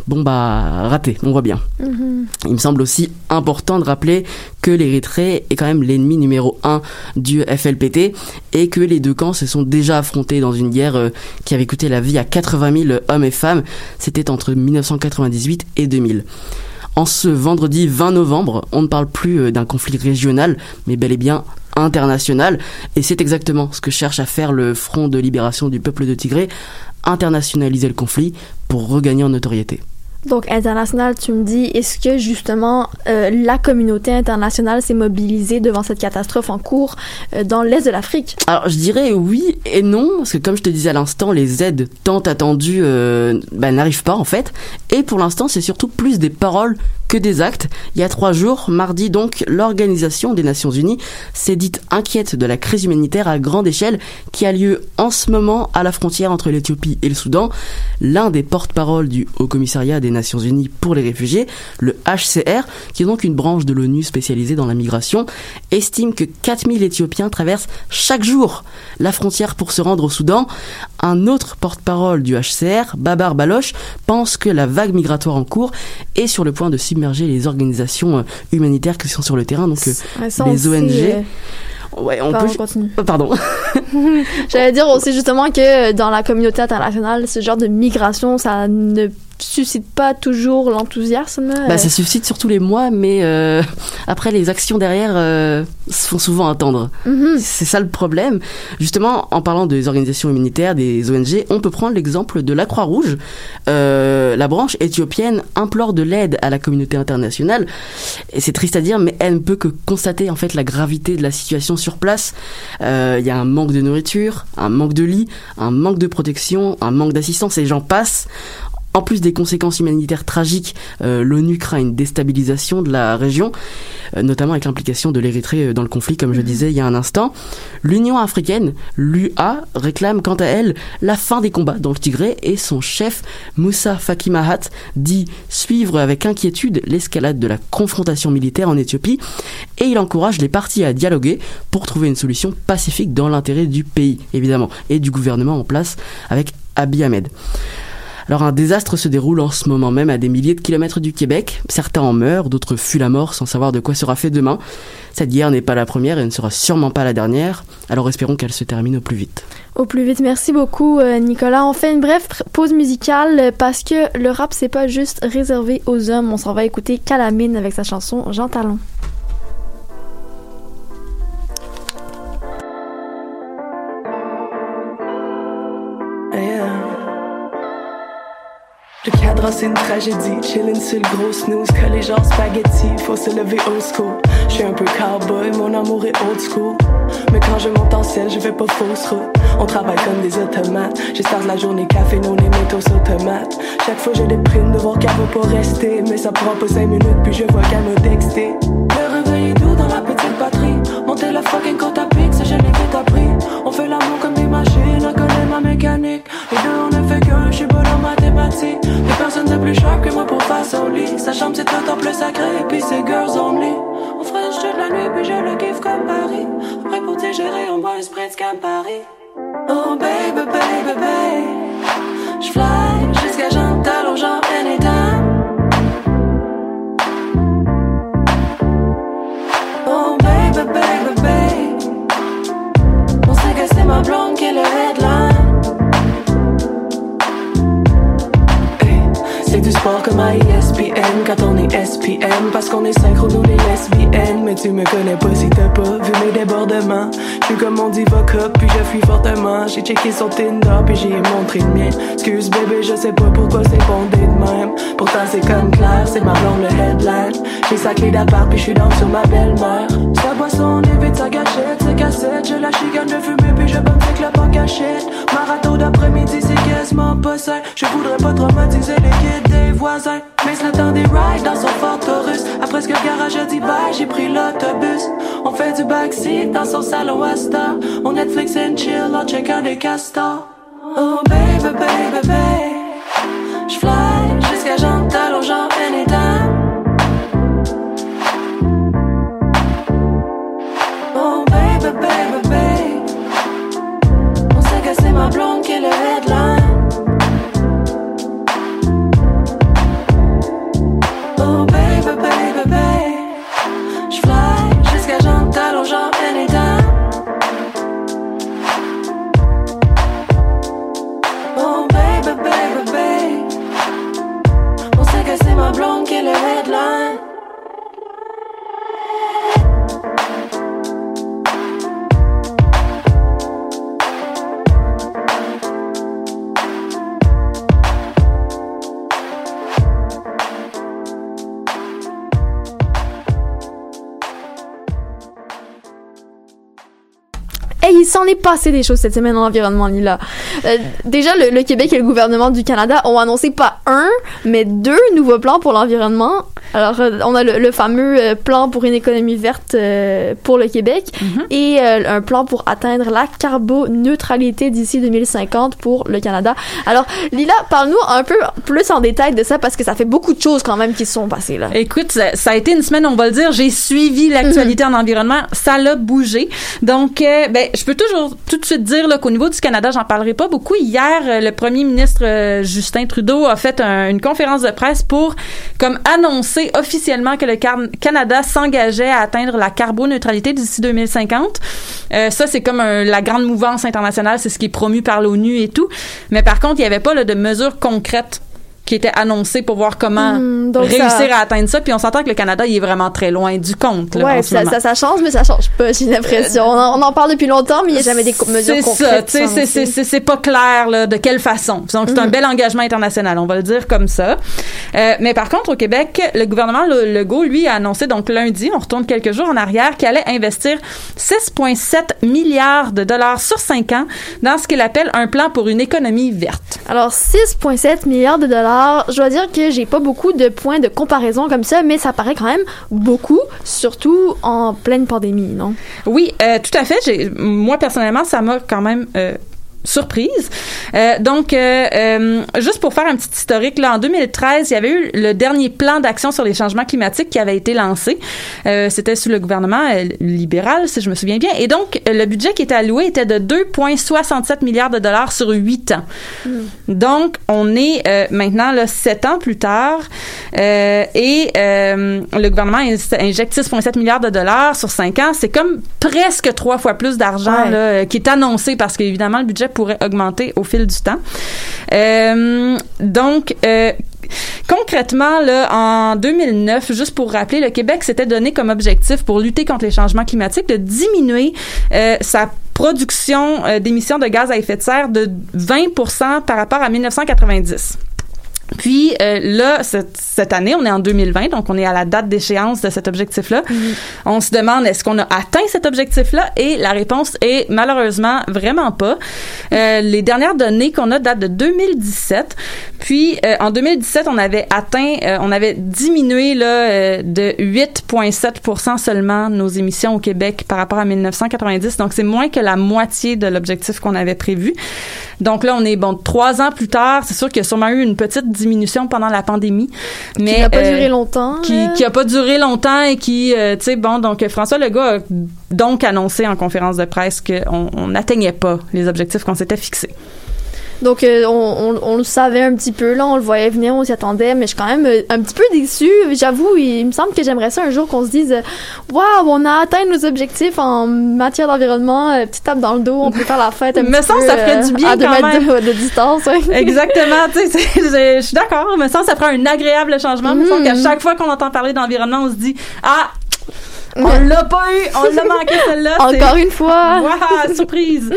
Speaker 6: Bon bah, raté, on voit bien.
Speaker 2: Mhm.
Speaker 6: Il me semble aussi important de rappeler que l'Érythrée est quand même l'ennemi numéro un du FLPT et que les deux camps se sont déjà affrontés dans une guerre euh, qui avait coûté la vie à 80 000 hommes et femmes. C'était entre 1998 et 2000. En ce vendredi 20 novembre, on ne parle plus euh, d'un conflit régional, mais bel et bien international. Et c'est exactement ce que cherche à faire le Front de libération du peuple de Tigré, internationaliser le conflit pour regagner en notoriété.
Speaker 2: Donc, international, tu me dis, est-ce que justement euh, la communauté internationale s'est mobilisée devant cette catastrophe en cours euh, dans l'est de l'Afrique?
Speaker 6: Alors je dirais oui et non, parce que comme je te disais à l'instant, les aides tant attendues euh, bah, n'arrivent pas en fait. Et pour l'instant, c'est surtout plus des paroles que des actes. Il y a trois jours, mardi donc, l'Organisation des Nations Unies s'est dite inquiète de la crise humanitaire à grande échelle qui a lieu en ce moment à la frontière entre l'Éthiopie et le Soudan. L'un des porte-paroles du Haut Commissariat des Nations Unies pour les réfugiés, le HCR, qui est donc une branche de l'ONU spécialisée dans la migration, estime que 4000 Éthiopiens traversent chaque jour la frontière pour se rendre au Soudan. Un autre porte-parole du HCR, Babar Baloch, pense que la vague migratoire en cours est sur le point de submerger les organisations euh, humanitaires qui sont sur le terrain, donc euh,
Speaker 2: ça,
Speaker 6: les ONG.
Speaker 2: euh,
Speaker 6: ouais, on
Speaker 2: pardon,
Speaker 6: peut.
Speaker 2: continue.
Speaker 6: Pardon.
Speaker 2: J'allais dire aussi justement que dans la communauté internationale, ce genre de migration, ça ne suscite pas toujours l'enthousiasme.
Speaker 6: Bah,
Speaker 2: euh,
Speaker 6: ça suscite surtout les mois, mais euh, après les actions derrière euh, se font souvent attendre.
Speaker 2: mhm.
Speaker 6: C'est ça le problème. Justement, en parlant des organisations humanitaires, des ONG, on peut prendre l'exemple de la Croix-Rouge. Euh, la branche éthiopienne implore de l'aide à la communauté internationale. Et c'est triste à dire, mais elle ne peut que constater en fait la gravité de la situation sur place. Il y a un manque de nourriture, un manque de lits, un manque de protection, un manque d'assistance, et j'en passe. En plus des conséquences humanitaires tragiques, euh, l'ONU craint une déstabilisation de la région, euh, notamment avec l'implication de l'Érythrée euh, dans le conflit, comme je disais il y a un instant. L'Union africaine, l'UA, réclame quant à elle la fin des combats dans le Tigré et son chef, Moussa Faki Mahat, dit suivre avec inquiétude l'escalade de la confrontation militaire en Éthiopie et il encourage les partis à dialoguer pour trouver une solution pacifique dans l'intérêt du pays, évidemment, et du gouvernement en place avec Abiy Ahmed. Alors un désastre se déroule en ce moment même à des milliers de kilomètres du Québec. Certains en meurent, d'autres fuient la mort sans savoir de quoi sera fait demain. Cette guerre n'est pas la première et ne sera sûrement pas la dernière. Alors espérons qu'elle se termine au plus vite.
Speaker 2: Au plus vite. Merci beaucoup, euh, Nicolas. On fait une brève pause musicale euh, parce que le rap, c'est pas juste réservé aux hommes. On s'en va écouter Calamine avec sa chanson Jean Talon.
Speaker 7: Le cadran c'est une tragédie, chillin' sur le gros snooze, que les gens spaghetti, faut se lever old school. Je suis un peu cowboy, mon amour est old school. Mais quand je monte en ciel, je vais pas fausse route. On travaille comme des automates. Je starte la journée café, non les métaux automates. Chaque fois je déprime de voir qu'elle va pas rester. Mais ça prend pas 5 minutes, puis je vois qu'elle m'a texté. Le réveil est doux dans la petite batterie. Monter la fucking côte à pic, ça je l'ai vite appris. On fait l'amour comme des machines, on connaît ma mécanique. Les deux on ne fait qu'un, je suis pas dans mathématiques. Personne de plus sharp que moi pour faire son lit. Sa chambre c'est un temple sacré, puis c'est girls only. On fraîche toute la nuit, puis je le kiffe comme Paris. Après pour digérer, on boit un spritz comme Paris. Oh baby, baby, baby. J'fly jusqu'à jean talon, genre anytime.
Speaker 8: Oh baby, baby, baby. On sait que c'est ma blonde qui est le headline.
Speaker 9: my yes.
Speaker 7: Quand on est SPM Parce qu'on est synchro nous les lesbiennes Mais tu me connais pas si t'as pas vu mes débordements. Je suis comme mon diva cop puis je fuis fortement. J'ai checké son Tinder puis j'ai montré le mien. Excuse bébé je sais pas pourquoi c'est bondé de même. Pourtant c'est comme clair c'est ma blonde le headline. J'ai sa clé d'appart puis je suis dans sur ma belle-mère. Sa boisson évite sa gâchette sa cassette. Je la chicane de fumer puis je bonne la en cachette Marathon d'après-midi c'est quasiment pas ça Je voudrais pas traumatiser les kids des voisins. Mais le temps des rides dans son Ford Taurus Après ce que le garage a dit j'ai pris l'autobus. On fait du backseat dans son salon Asta On Netflix and chill en checkant des castors. Oh baby baby baby. J'fly
Speaker 2: passé des choses cette semaine en environnement, Lila. Euh, déjà, le, le Québec et le gouvernement du Canada ont annoncé pas un, mais deux nouveaux plans pour l'environnement. Alors, euh, on a le, le fameux euh, plan pour une économie verte euh, pour le Québec et euh, un plan pour atteindre la carboneutralité d'ici 2050 pour le Canada. Alors, Lila, parle-nous un peu plus en détail de ça parce que ça fait beaucoup de choses quand même qui se sont passées là.
Speaker 10: Écoute, ça, ça a été une semaine, on va le dire. J'ai suivi l'actualité en environnement. Ça l'a bougé. Donc, euh, ben, je peux toujours tout de suite dire qu'au niveau du Canada, j'en parlerai pas beaucoup. Hier, le premier ministre Justin Trudeau a fait un- une conférence de presse pour comme annoncer officiellement que le Canada s'engageait à atteindre la carboneutralité d'ici 2050. Euh, ça, c'est comme la grande mouvance internationale, c'est ce qui est promu par l'ONU et tout. Mais par contre, il n'y avait pas là, de mesures concrètes qui étaient annoncées pour voir comment
Speaker 2: donc
Speaker 10: réussir
Speaker 2: ça-
Speaker 10: à atteindre ça. Puis on s'entend que le Canada, il est vraiment très loin du compte. Là,
Speaker 2: Ouais,
Speaker 10: en ce
Speaker 2: ça, ça, ça change, mais ça change pas, j'ai l'impression. On, en- on en parle depuis longtemps, mais il n'y a jamais des mesures
Speaker 10: C'est
Speaker 2: concrètes.
Speaker 10: ça, tu sais,
Speaker 2: qui sont
Speaker 10: c'est- c'est c'est- c'est pas clair là, de quelle façon. Donc c'est un
Speaker 2: Mhm.
Speaker 10: bel engagement international, on va le dire comme ça. Euh, mais par contre au Québec, le gouvernement Le- Legault lui a annoncé donc lundi, on retourne quelques jours en arrière, qu'il allait investir 6,7 milliards de dollars sur 5 ans dans ce qu'il appelle un plan pour une économie verte.
Speaker 2: Alors, 6,7 milliards de dollars. Je dois dire que j'ai pas beaucoup de points de comparaison comme ça, mais ça paraît quand même beaucoup, surtout en pleine pandémie, non?
Speaker 10: Oui, euh, tout à fait. Moi personnellement, ça m'a quand même euh, surprise. Euh, donc, euh, euh, juste pour faire un petit historique, là, en 2013, il y avait eu le dernier plan d'action sur les changements climatiques qui avait été lancé. C'était sous le gouvernement libéral, si je me souviens bien. Et donc, le budget qui était alloué était de 2,67 milliards de dollars sur 8 ans. Donc, on est maintenant là, sept ans plus tard et le gouvernement in- injecte 6,7 milliards de dollars sur cinq ans. C'est comme presque trois fois plus d'argent
Speaker 2: Ouais.
Speaker 10: qui est annoncé parce qu'évidemment, le budget pourrait augmenter au fil du temps. Euh, donc, euh, Concrètement, là, en 2009, juste pour rappeler, le Québec s'était donné comme objectif pour lutter contre les changements climatiques de diminuer euh, sa production d'émissions de gaz à effet de serre de 20% par rapport à 1990. Puis euh, là, cette, cette année, on est en 2020, donc on est à la date d'échéance de cet objectif-là. On se demande est-ce qu'on a atteint cet objectif-là? Et la réponse est malheureusement vraiment pas. Euh, les dernières données qu'on a datent de 2017. Puis euh, en 2017, on avait atteint, euh, on avait diminué là euh, de 8,7 seulement nos émissions au Québec par rapport à 1990. Donc c'est moins que la moitié de l'objectif qu'on avait prévu. Donc là, on est bon trois ans plus tard. C'est sûr qu'il y a sûrement eu une petite diminution pendant la pandémie, mais
Speaker 2: qui n'a pas
Speaker 10: euh,
Speaker 2: duré longtemps.
Speaker 10: qui, qui a pas duré longtemps et qui, euh, tu sais, bon, donc François Legault a donc annoncé en conférence de presse qu'on on n'atteignait pas les objectifs qu'on s'était fixés.
Speaker 2: Donc, euh, on, on, on le savait un petit peu, là, on le voyait venir, on s'y attendait, mais je suis quand même euh, un petit peu déçue. J'avoue, il, me semble que j'aimerais ça un jour qu'on se dise, waouh, on a atteint nos objectifs en matière d'environnement, euh, petite tape dans le dos, on peut faire la fête un [LAUGHS]
Speaker 10: Me
Speaker 2: petit
Speaker 10: semble
Speaker 2: peu,
Speaker 10: ça ferait du bien
Speaker 2: à deux
Speaker 10: quand
Speaker 2: mètres de, de distance. ouais. [LAUGHS]
Speaker 10: Exactement, tu sais, je suis d'accord. Me semble ça fera un agréable changement. Me semble qu'à chaque fois qu'on entend parler d'environnement, on se dit ah. On l'a pas eu, on l'a manqué celle-là.
Speaker 2: Encore une fois. [LAUGHS]
Speaker 10: Waouh, surprise!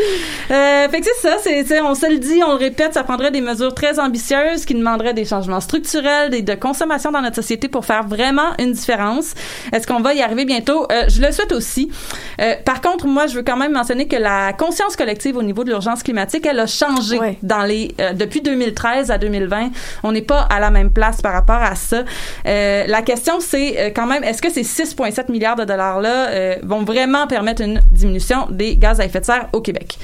Speaker 10: Euh, fait que c'est ça, c'est, on se le dit, on le répète, ça prendrait des mesures très ambitieuses qui demanderaient des changements structurels, des, de consommation dans notre société pour faire vraiment une différence. Est-ce qu'on va y arriver bientôt? Euh, je le souhaite aussi. Euh, par contre, moi, je veux quand même mentionner que la conscience collective au niveau de l'urgence climatique, elle a changé
Speaker 2: Ouais.
Speaker 10: dans les euh, depuis 2013 à 2020. On n'est pas à la même place par rapport à ça. Euh, la question, c'est euh, quand même, est-ce que ces 6,7 milliards de dollars-là euh, vont vraiment permettre une diminution des gaz à effet de serre au Québec?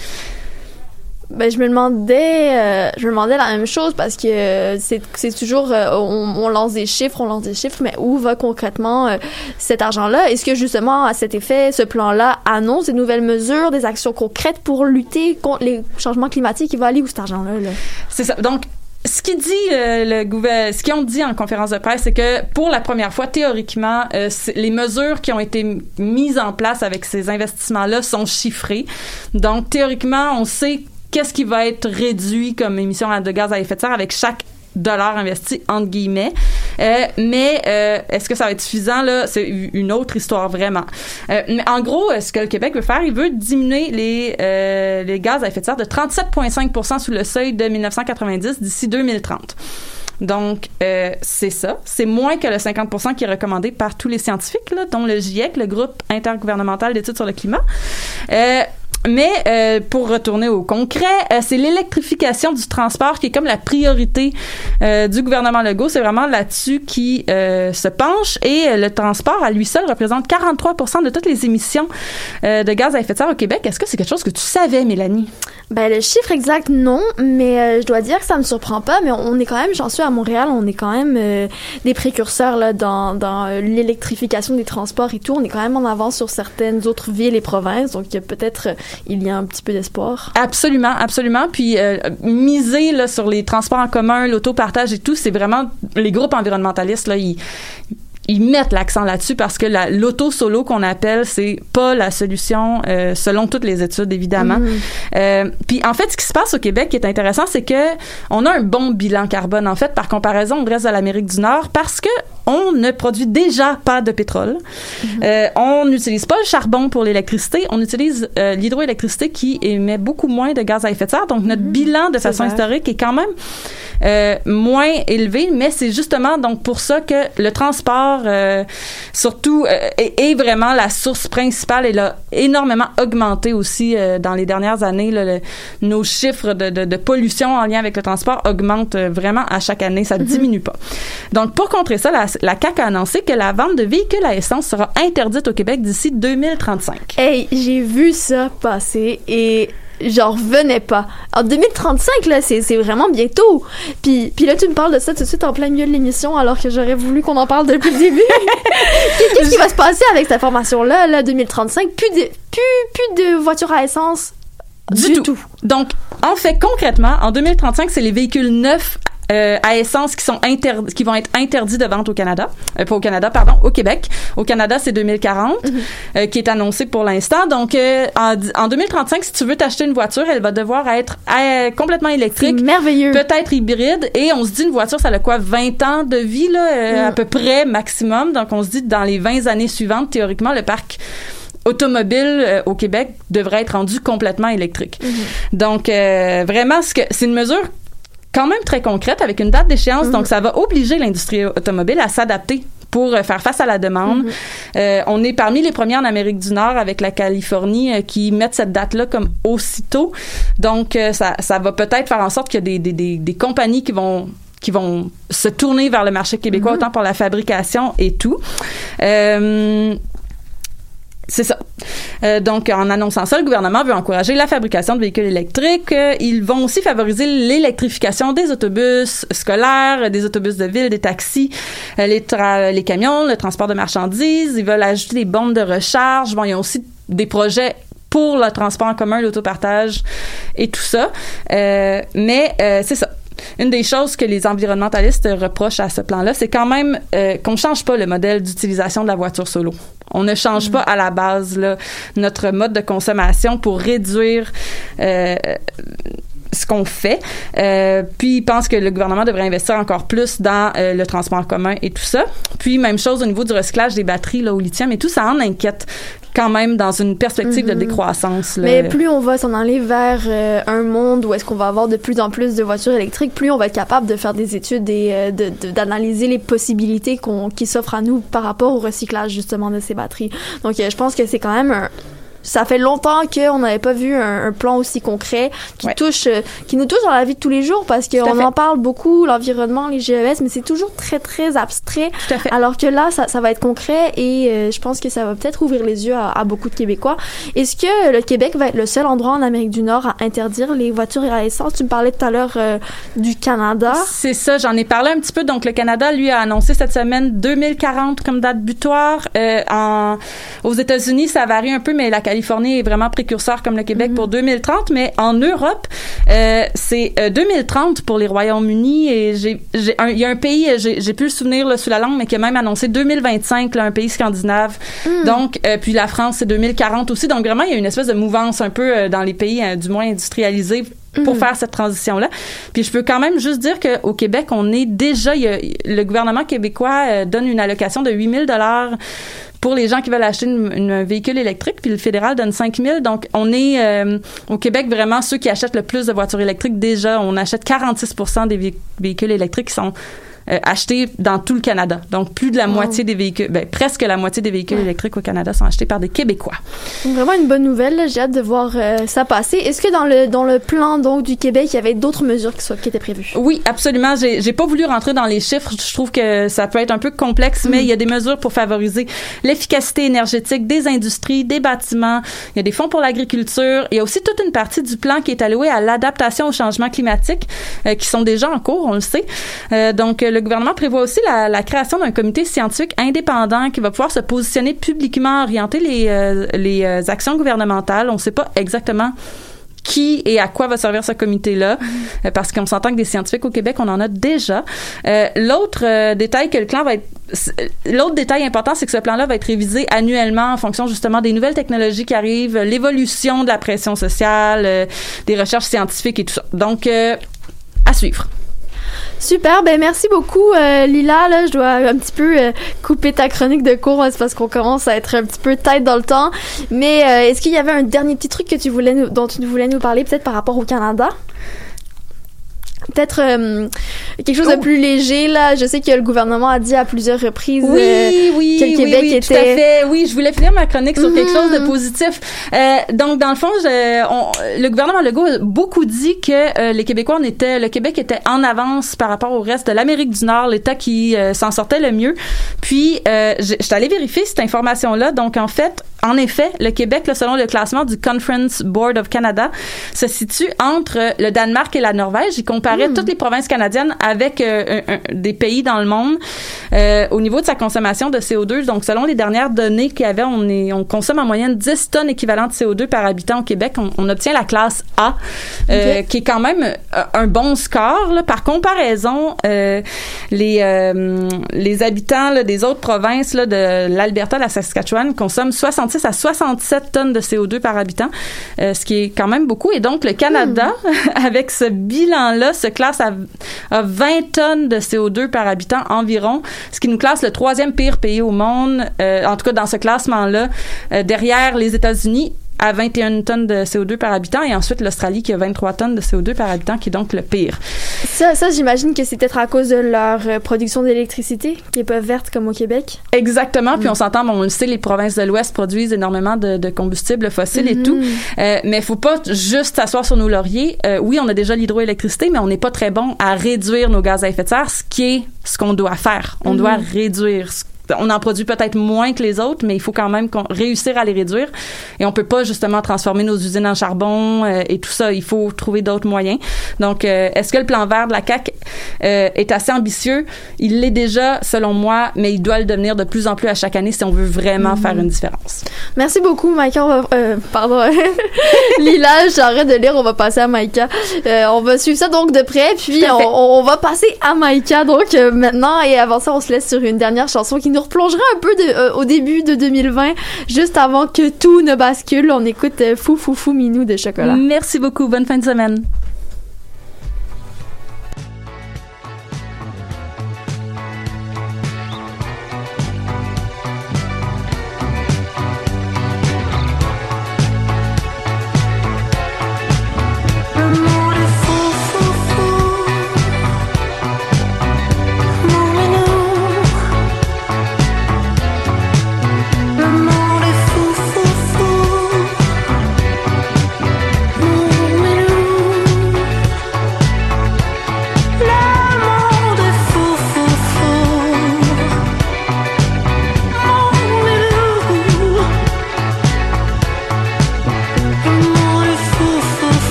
Speaker 2: Ben, je me demandais, euh, je me demandais la même chose parce que euh, c'est, c'est toujours, euh, on, on lance des chiffres, on lance des chiffres, mais où va concrètement cet argent-là? Est-ce que justement, à cet effet, ce plan-là annonce des nouvelles mesures, des actions concrètes pour lutter contre les changements climatiques? Il va aller où cet argent-là? Là?
Speaker 10: C'est ça. Donc, ce qui dit euh, le ce ont dit en conférence de presse, c'est que pour la première fois, théoriquement, euh, les mesures qui ont été mises en place avec ces investissements-là sont chiffrées. Donc, théoriquement, on sait qu'est-ce qui va être réduit comme émission de gaz à effet de serre avec chaque dollar investi entre guillemets Euh, mais euh, est-ce que ça va être suffisant là? C'est une autre histoire vraiment Euh, mais en gros ce que le Québec veut faire il veut diminuer les les gaz à effet de serre de 37,5% sous le seuil de 1990 d'ici 2030 donc, c'est ça. C'est moins que le 50 qui est recommandé par tous les scientifiques, dont le GIEC, le groupe intergouvernemental d'études sur le climat. Mais euh, pour retourner au concret, euh, c'est l'électrification du transport qui est comme la priorité euh, du gouvernement Legault. C'est vraiment là-dessus qui euh, se penche et euh, le transport à lui seul représente 43% de toutes les émissions euh, de gaz à effet de serre au Québec. Est-ce que c'est quelque chose que tu savais, Mélanie?
Speaker 2: Ben, le chiffre exact, non, mais je dois dire que ça me surprend pas, mais on est quand même, j'en suis à Montréal, on est quand même des précurseurs là, dans, dans l'électrification des transports et tout. On est quand même en avance sur certaines autres villes et provinces, donc il y a peut-être, il y a un petit peu d'espoir.
Speaker 10: Absolument, absolument. Puis euh, miser là, sur les transports en commun, l'autopartage et tout, c'est vraiment les groupes environnementalistes là, ils ils mettent l'accent là-dessus parce que la- l'auto solo qu'on appelle c'est pas la solution euh, selon toutes les études évidemment.
Speaker 2: Mhm.
Speaker 10: Euh, puis en fait ce qui se passe au Québec qui est intéressant c'est que on a un bon bilan carbone en fait par comparaison au reste de l'Amérique du Nord parce que on ne produit déjà pas de pétrole. Euh, on n'utilise pas le charbon pour l'électricité, on utilise l'hydroélectricité qui émet beaucoup moins de gaz à effet de serre. Donc notre bilan de façon
Speaker 2: vrai.
Speaker 10: historique est quand même moins élevé, mais c'est justement donc pour ça que le transport, euh, surtout, euh, est, est vraiment la source principale et a énormément augmenté aussi euh, dans les dernières années. là, le- nos chiffres de, de, de pollution en lien avec le transport augmentent euh, vraiment à chaque année, ça diminue pas. Donc pour contrer ça, la, la CAQ a annoncé que la vente de véhicules à essence sera interdite au Québec d'ici 2035.
Speaker 2: Hey, j'ai vu ça passer et j'en revenais pas. En 2035, là, c'est c'est vraiment bientôt. Puis, puis là, tu me parles de ça tout de suite en plein milieu de l'émission, alors que j'aurais voulu qu'on en parle depuis le début. [LAUGHS] Qu'est-ce qui va se passer avec cette information-là, là, 2035? Plus de, plus, plus de voitures à essence.
Speaker 10: Du, tout. Donc, en fait, concrètement, en 2035, c'est les véhicules neufs euh, à essence qui sont interdits, qui vont être interdits de vente au Canada, euh, pas au Canada, pardon, au Québec. Au Canada, c'est 2040, euh, qui est annoncé pour l'instant. Donc, euh, en, en 2035, si tu veux t'acheter une voiture, elle va devoir être complètement électrique.
Speaker 2: merveilleux.
Speaker 10: Peut-être hybride et on se dit une voiture ça a quoi 20 ans de vie là
Speaker 2: Mm.
Speaker 10: à peu près maximum donc on se dit dans les 20 années suivantes théoriquement le parc automobile euh, au Québec devrait être rendu complètement électrique. Donc euh, vraiment ce que c'est une mesure quand même très concrète avec une date d'échéance donc ça va obliger l'industrie automobile à s'adapter pour euh, faire face à la demande. Euh, on est parmi les premiers en Amérique du Nord avec la Californie euh, qui mettent cette date-là comme aussitôt. Donc, euh, ça, ça va peut-être faire en sorte qu'il y a des, des, des, des compagnies qui vont qui vont se tourner vers le marché québécois autant pour la fabrication et tout. Euh, c'est ça. Euh, donc, en annonçant ça, le gouvernement veut encourager la fabrication de véhicules électriques. Euh, ils vont aussi favoriser l'électrification des autobus scolaires, des autobus de ville, des taxis, euh, les, tra- les camions, le transport de marchandises. Ils veulent ajouter des bornes de recharge. Bon, ils ont aussi des projets pour le transport en commun, l'autopartage et tout ça. Mais c'est ça. Une des choses que les environnementalistes reprochent à ce plan-là, c'est quand même euh, qu'on change pas le modèle d'utilisation de la voiture solo. On ne change pas à la base là, notre mode de consommation pour réduire euh, ce qu'on fait. Euh, puis ils pensent que le gouvernement devrait investir encore plus dans euh, le transport commun et tout ça. Puis même chose au niveau du recyclage des batteries là, au lithium et tout, ça en inquiète quand même dans une perspective de
Speaker 2: Mhm.
Speaker 10: décroissance. là.
Speaker 2: Mais plus on va s'en aller vers euh, un monde où est-ce qu'on va avoir de plus en plus de voitures électriques, plus on va être capable de faire des études et d'analyser les possibilités qui s'offrent à nous par rapport au recyclage justement de ces batteries. Donc je pense que c'est quand même un ça fait longtemps qu'on n'avait pas vu un, un plan aussi concret qui
Speaker 10: Ouais.
Speaker 2: touche, euh, qui nous touche dans la vie de tous les jours parce qu'on en parle beaucoup, l'environnement, les GES, mais c'est toujours très très abstrait.
Speaker 10: Tout à fait.
Speaker 2: Alors que là, ça, ça va être concret et euh, je pense que ça va peut-être ouvrir les yeux à, à beaucoup de Québécois. Est-ce que le Québec va être le seul endroit en Amérique du Nord à interdire les voitures à essence? Tu me parlais tout à l'heure euh, du Canada.
Speaker 10: C'est ça, j'en ai parlé un petit peu. Donc, le Canada, lui, a annoncé cette semaine 2040 comme date butoir. Euh, en, aux États-Unis, ça varie un peu, mais la Californie est vraiment précurseur comme le Québec pour 2030. Mais en Europe, euh, c'est euh, 2030 pour les Royaumes-Unis. Et j'ai, il y a un pays, euh, j'ai, plus le souvenir là, sous la langue, mais qui a même annoncé 2025, là, un pays scandinave. Donc, euh, puis la France, c'est 2040 aussi. Donc, vraiment, il y a une espèce de mouvance un peu euh, dans les pays, euh, du moins industrialisés, pour faire cette transition-là. Puis je peux quand même juste dire qu'au Québec, on est déjà, il y a- le gouvernement québécois euh, donne une allocation de 8000 dollars pour les gens qui veulent acheter une- une- un véhicule électrique, puis le fédéral donne 5000. Donc, on est euh, au Québec vraiment ceux qui achètent le plus de voitures électriques. Déjà, on achète 46% des vé- véhicules électriques qui sont euh, achetés dans tout le Canada. Donc, plus de la moitié des véhicules, ben, presque la moitié des véhicules électriques au Canada sont achetés par des Québécois.
Speaker 2: Donc, vraiment une bonne nouvelle. J'ai hâte de voir euh, ça passer. Est-ce que dans le dans le plan donc du Québec, il y avait d'autres mesures qui, soient, qui étaient prévues?
Speaker 10: Oui, absolument. J'ai, j'ai pas voulu rentrer dans les chiffres. Je trouve que ça peut être un peu complexe, mais il y a des mesures pour favoriser l'efficacité énergétique des industries, des bâtiments. Il y a des fonds pour l'agriculture. Il y a aussi toute une partie du plan qui est allouée à l'adaptation au changement climatique, euh, qui sont déjà en cours, on le sait. Donc, le gouvernement prévoit aussi la, la création d'un comité scientifique indépendant qui va pouvoir se positionner publiquement, orienter les, euh, les euh, actions gouvernementales. On ne sait pas exactement qui et à quoi va servir ce comité-là, [LAUGHS] euh, parce qu'on s'entend que des scientifiques au Québec, on en a déjà. Euh, l'autre euh, détail que le plan va être, l'autre détail important, c'est que ce plan-là va être révisé annuellement en fonction justement des nouvelles technologies qui arrivent, l'évolution de la pression sociale, euh, des recherches scientifiques et tout ça. Donc, à suivre.
Speaker 2: Super, ben merci beaucoup euh, Lila. Là, je dois un petit peu euh, couper ta chronique de cours, hein, parce qu'on commence à être un petit peu tête dans le temps. Mais euh, est-ce qu'il y avait un dernier petit truc que dont tu voulais nous parler, peut-être par rapport au Canada? Peut-être euh, quelque chose de
Speaker 10: Oh.
Speaker 2: plus léger là. Je sais que le gouvernement a dit à plusieurs reprises.
Speaker 10: Oui,
Speaker 2: euh,
Speaker 10: oui,
Speaker 2: que le
Speaker 10: oui,
Speaker 2: Québec
Speaker 10: oui, tout à
Speaker 2: était-
Speaker 10: fait. Oui, je voulais finir ma chronique sur quelque chose de positif. Euh, donc, dans le fond, je- on- le gouvernement Legault a beaucoup dit que les Québécois, on était, le Québec était en avance par rapport au reste de l'Amérique du Nord, l'État qui s'en sortait le mieux. Puis, je je suis allée vérifier cette information-là. Donc, en fait, en effet, le Québec, là, selon le classement du Conference Board of Canada, se situe entre le Danemark et la Norvège. Il comparait toutes les provinces canadiennes avec euh, un- un- des pays dans le monde euh, au niveau de sa consommation de CO2. Donc, selon les dernières données qu'il y avait, on, est, on consomme en moyenne 10 tonnes équivalentes de CO2 par habitant au Québec. On, on obtient la classe A, euh, qui est quand même euh, un bon score. Là. Par comparaison, euh, les, euh, les habitants là, des autres provinces là, de l'Alberta, de la Saskatchewan consomment 66 à 67 tonnes de CO2 par habitant, euh, ce qui est quand même beaucoup. Et donc, le Canada, [LAUGHS] avec ce bilan-là, se classe à, à 20 tonnes de CO2 par habitant environ, ce qui nous classe le troisième pire pays au monde, euh, en tout cas dans ce classement-là, euh, derrière les États-Unis à 21 tonnes de CO2 par habitant et ensuite l'Australie qui a 23 tonnes de CO2 par habitant qui est donc le pire.
Speaker 2: Ça, ça j'imagine que c'est peut-être à cause de leur euh, production d'électricité qui est pas verte comme au Québec.
Speaker 10: Exactement. Puis on s'entend, bon, on le sait, les provinces de l'Ouest produisent énormément de, de combustibles fossiles et tout. Euh, mais faut pas juste s'asseoir sur nos lauriers. Euh, oui, on a déjà l'hydroélectricité, mais on n'est pas très bon à réduire nos gaz à effet de serre, ce qui est ce qu'on doit faire. On
Speaker 2: Mhm.
Speaker 10: doit réduire. ce- On en produit peut-être moins que les autres, mais il faut quand même qu'on- réussir à les réduire. Et on peut pas justement transformer nos usines en charbon euh, et tout ça. Il faut trouver d'autres moyens. Donc, euh, est-ce que le plan vert de la CAC
Speaker 4: euh, est assez ambitieux? Il l'est déjà, selon moi, mais il doit le devenir de plus en plus à chaque année si on veut vraiment faire une différence.
Speaker 2: Merci beaucoup, Maïka. Euh, pardon. [LAUGHS] Lila, j'arrête de lire, on va passer à Maïka. On va suivre ça donc de près, puis on, on va passer à Maïka donc maintenant. Et avant ça, on se laisse sur une dernière chanson qui nous replongera un peu euh, au début de 2020, juste avant que tout ne bascule. On écoute euh, Fou Fou Fou Minou de Chocolat.
Speaker 4: Merci beaucoup. Bonne fin de semaine.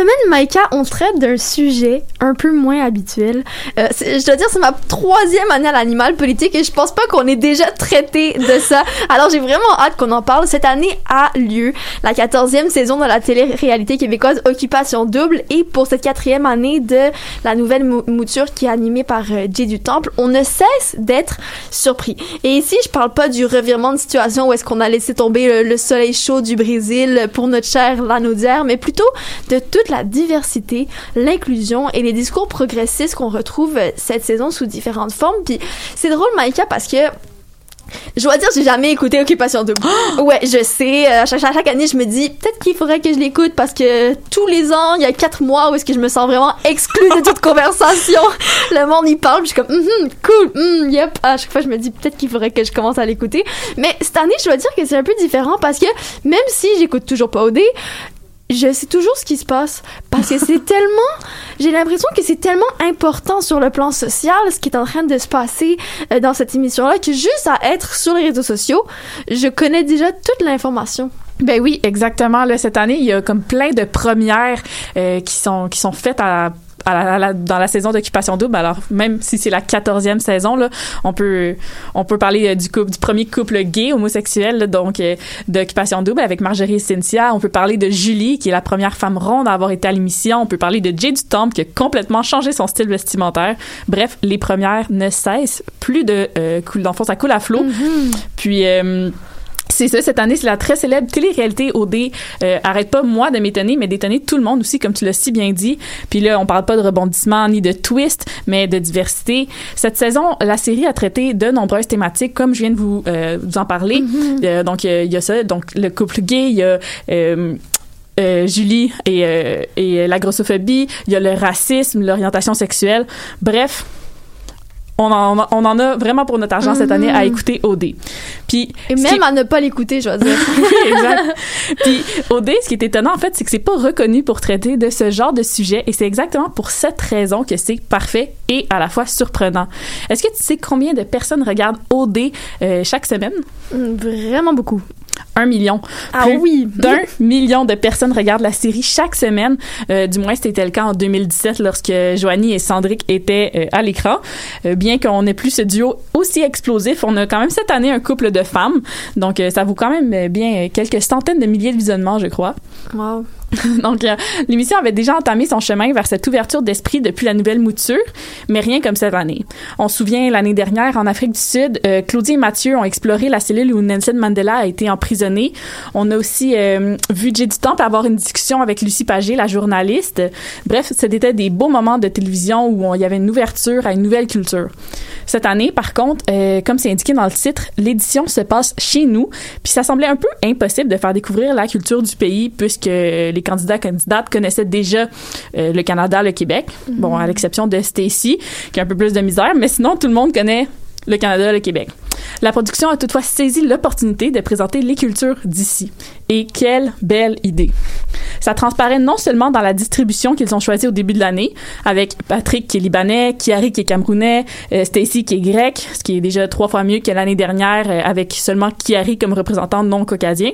Speaker 2: Semaine, Maïka, on traite d'un sujet un peu moins habituel. Euh, je dois dire, c'est ma troisième année à l'animal politique et je pense pas qu'on ait déjà traité de ça. Alors, j'ai vraiment hâte qu'on en parle. Cette année a lieu la quatorzième saison de la télé-réalité québécoise Occupation Double et pour cette quatrième année de la nouvelle mou- mouture qui est animée par euh, Jay du Temple, on ne cesse d'être surpris. Et ici, je parle pas du revirement de situation où est-ce qu'on a laissé tomber le, le soleil chaud du Brésil pour notre chère Lanaudière, mais plutôt de toute la diversité, l'inclusion et les discours progressistes qu'on retrouve cette saison sous différentes formes. Puis c'est drôle, Maïka, parce que je dois dire, j'ai jamais écouté Occupation Double. ouais, je sais. euh, à chaque, à chaque année, je me dis, peut-être qu'il faudrait que je l'écoute parce que tous les ans, il y a quatre mois où est-ce que je me sens vraiment exclue de toute [LAUGHS] conversation. Le monde y parle, puis je suis comme, Mhm, cool, mm, yep. À chaque fois, je me dis, peut-être qu'il faudrait que je commence à l'écouter. Mais cette année, je dois dire que c'est un peu différent parce que même si j'écoute toujours pas OD, je sais toujours ce qui se passe parce que c'est [LAUGHS] tellement j'ai l'impression que c'est tellement important sur le plan social ce qui est en train de se passer euh, dans cette émission là que juste à être sur les réseaux sociaux je connais déjà toute l'information
Speaker 11: Ben oui, exactement. Là, cette année, il y a comme plein de premières euh, qui sont qui sont faites à à la- à la- dans la saison d'occupation double. Alors même si c'est la quatorzième saison là, on peut on peut parler euh, du couple du premier couple gay homosexuel là, donc euh, d'occupation double avec Marjorie et Cynthia. On peut parler de Julie qui est la première femme ronde à avoir été à l'émission. On peut parler de Jay du Temple qui a complètement changé son style vestimentaire. Bref, les premières ne cessent plus de euh, fond, ça coule à flot. Puis euh, c'est ça, cette année, c'est la très célèbre télé-réalité OD. Euh, arrête pas, moi, de m'étonner, mais d'étonner tout le monde aussi, comme tu l'as si bien dit. Puis là, on parle pas de rebondissement ni de twist, mais de diversité. Cette saison, la série a traité de nombreuses thématiques, comme je viens de vous, euh, vous en parler. Euh, donc, euh, il y a ça, donc le couple gay, il y a... euh, euh, Julie et, euh, et la grossophobie, il y a le racisme, l'orientation sexuelle. Bref, on en, on en a vraiment pour notre argent cette année à écouter OD. Puis
Speaker 2: Et
Speaker 11: qui
Speaker 2: même à ne pas l'écouter, je veux dire. [LAUGHS]
Speaker 11: oui, [LAUGHS] exact. Puis OD, ce qui est étonnant en fait, c'est que c'est pas reconnu pour traiter de ce genre de sujet et c'est exactement pour cette raison que c'est parfait et à la fois surprenant. Est-ce que tu sais combien de personnes regardent OD euh, chaque semaine?
Speaker 2: Mm, Vraiment beaucoup.
Speaker 11: Un million.
Speaker 2: Ah
Speaker 11: Plus
Speaker 2: oui.
Speaker 11: D'un [LAUGHS] million de personnes regardent la série chaque semaine. Euh, du moins, c'était le cas en 2017 lorsque Joanie et Sandrick étaient euh, à l'écran. Euh, bien qu'on n'ait plus ce duo aussi explosif, on a quand même cette année un couple de femmes. Donc, ça vaut quand même bien quelques centaines de milliers de visionnements, je crois.
Speaker 2: Wow. [LAUGHS]
Speaker 11: Donc, euh, l'émission avait déjà entamé son chemin vers cette ouverture d'esprit depuis la nouvelle mouture, mais rien comme cette année. On se souvient, l'année dernière, en Afrique du Sud, euh, Claudie et Mathieu ont exploré la cellule où Nelson Mandela a été emprisonné. On a aussi euh, vu Jay du Temple avoir une discussion avec Lucie Pagé, la journaliste. Bref, c'était des beaux moments de télévision où il y avait une ouverture à une nouvelle culture. Cette année, par contre, comme c'est indiqué dans le titre, l'édition se passe chez nous, puis ça semblait un peu impossible de faire découvrir la culture du pays puisque euh, les candidats candidates connaissaient déjà euh, le Canada, le Québec. Bon, à l'exception de Stacy, qui a un peu plus de misère, mais sinon tout le monde connaît le Canada, le Québec. La production a toutefois saisi l'opportunité de présenter les cultures d'ici. Et quelle belle idée! Ça transparaît non seulement dans la distribution qu'ils ont choisie au début de l'année, avec Patrick qui est libanais, Kiari qui est camerounais, euh, Stacy qui est grec, ce qui est déjà trois fois mieux que l'année dernière, euh, avec seulement Kiari comme représentant non caucasien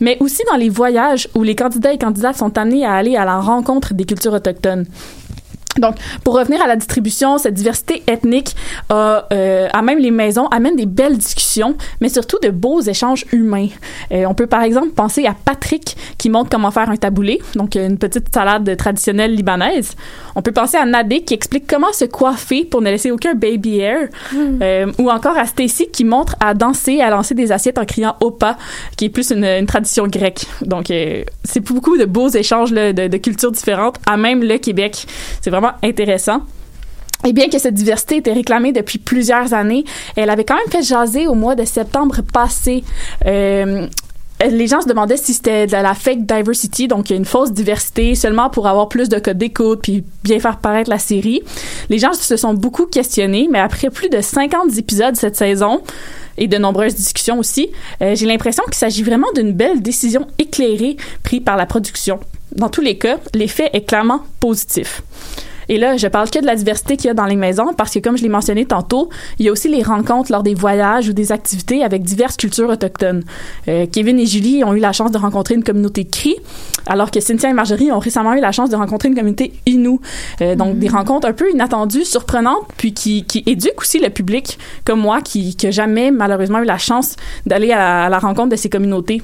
Speaker 11: mais aussi dans les voyages où les candidats et candidates sont amenés à aller à la rencontre des cultures autochtones. Donc, pour revenir à la distribution, cette diversité ethnique a, euh, à même les maisons amène des belles discussions, mais surtout de beaux échanges humains. Euh, on peut par exemple penser à Patrick qui montre comment faire un taboulé, donc une petite salade traditionnelle libanaise. On peut penser à Nadé qui explique comment se coiffer pour ne laisser aucun baby hair, Euh, ou encore à Stacy qui montre à danser, à lancer des assiettes en criant opa, qui est plus une, une tradition grecque. Donc, euh, c'est beaucoup de beaux échanges là, de, de cultures différentes, à même le Québec. C'est vraiment intéressant. Et bien que cette diversité était réclamée depuis plusieurs années, elle avait quand même fait jaser au mois de septembre passé. Euh, les gens se demandaient si c'était de la fake diversity, donc une fausse diversité seulement pour avoir plus de codes d'écoute puis bien faire paraître la série. Les gens se sont beaucoup questionnés, mais après plus de 50 épisodes cette saison et de nombreuses discussions aussi, euh, j'ai l'impression qu'il s'agit vraiment d'une belle décision éclairée prise par la production. Dans tous les cas, l'effet est clairement positif. Et là, je parle que de la diversité qu'il y a dans les maisons parce que, comme je l'ai mentionné tantôt, il y a aussi les rencontres lors des voyages ou des activités avec diverses cultures autochtones. Euh, Kevin et Julie ont eu la chance de rencontrer une communauté Cri, alors que Cynthia et Marjorie ont récemment eu la chance de rencontrer une communauté Innu. Euh, donc, des rencontres un peu inattendues, surprenantes, puis qui, qui éduquent aussi le public, comme moi, qui n'a jamais, malheureusement, eu la chance d'aller à la rencontre de ces communautés.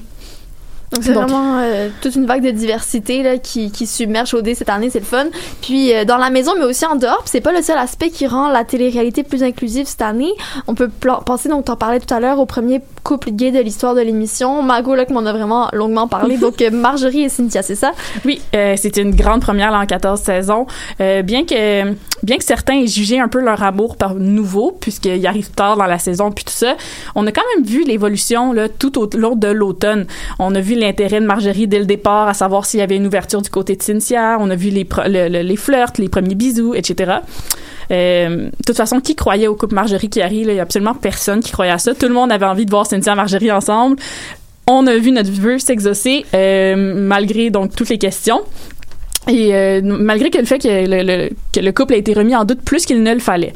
Speaker 2: Donc c'est vraiment euh, toute une vague de diversité là, qui, qui submerge au dé cette année, c'est le fun. Puis euh, dans la maison, mais aussi en dehors, c'est pas le seul aspect qui rend la télé-réalité plus inclusive cette année. On peut penser, donc t'en parlais tout à l'heure, au premier couple gay de l'histoire de l'émission. Margot là, qui m'en a vraiment longuement parlé, [LAUGHS] donc euh, Marjorie et Cynthia, c'est ça?
Speaker 11: Oui, euh, c'était une grande première là, en 14 saisons. Euh, bien que bien que certains aient jugé un peu leur amour par nouveau, puisqu'il arrive tard dans la saison, puis tout ça, on a quand même vu l'évolution là, tout au long de l'automne. On a vu l'intérêt de Marjorie dès le départ, à savoir s'il y avait une ouverture du côté de Cynthia. On a vu les, pro- le- le- les flirts, les premiers bisous, etc. Euh, de toute façon, qui croyait au couple Marjorie arrive? Il y a absolument personne qui croyait à ça. Tout le monde avait envie de voir Cynthia et Marjorie ensemble. On a vu notre vœu s'exaucer, euh, malgré donc toutes les questions. Et euh, malgré le fait que le, couple a été remis en doute plus qu'il ne le fallait.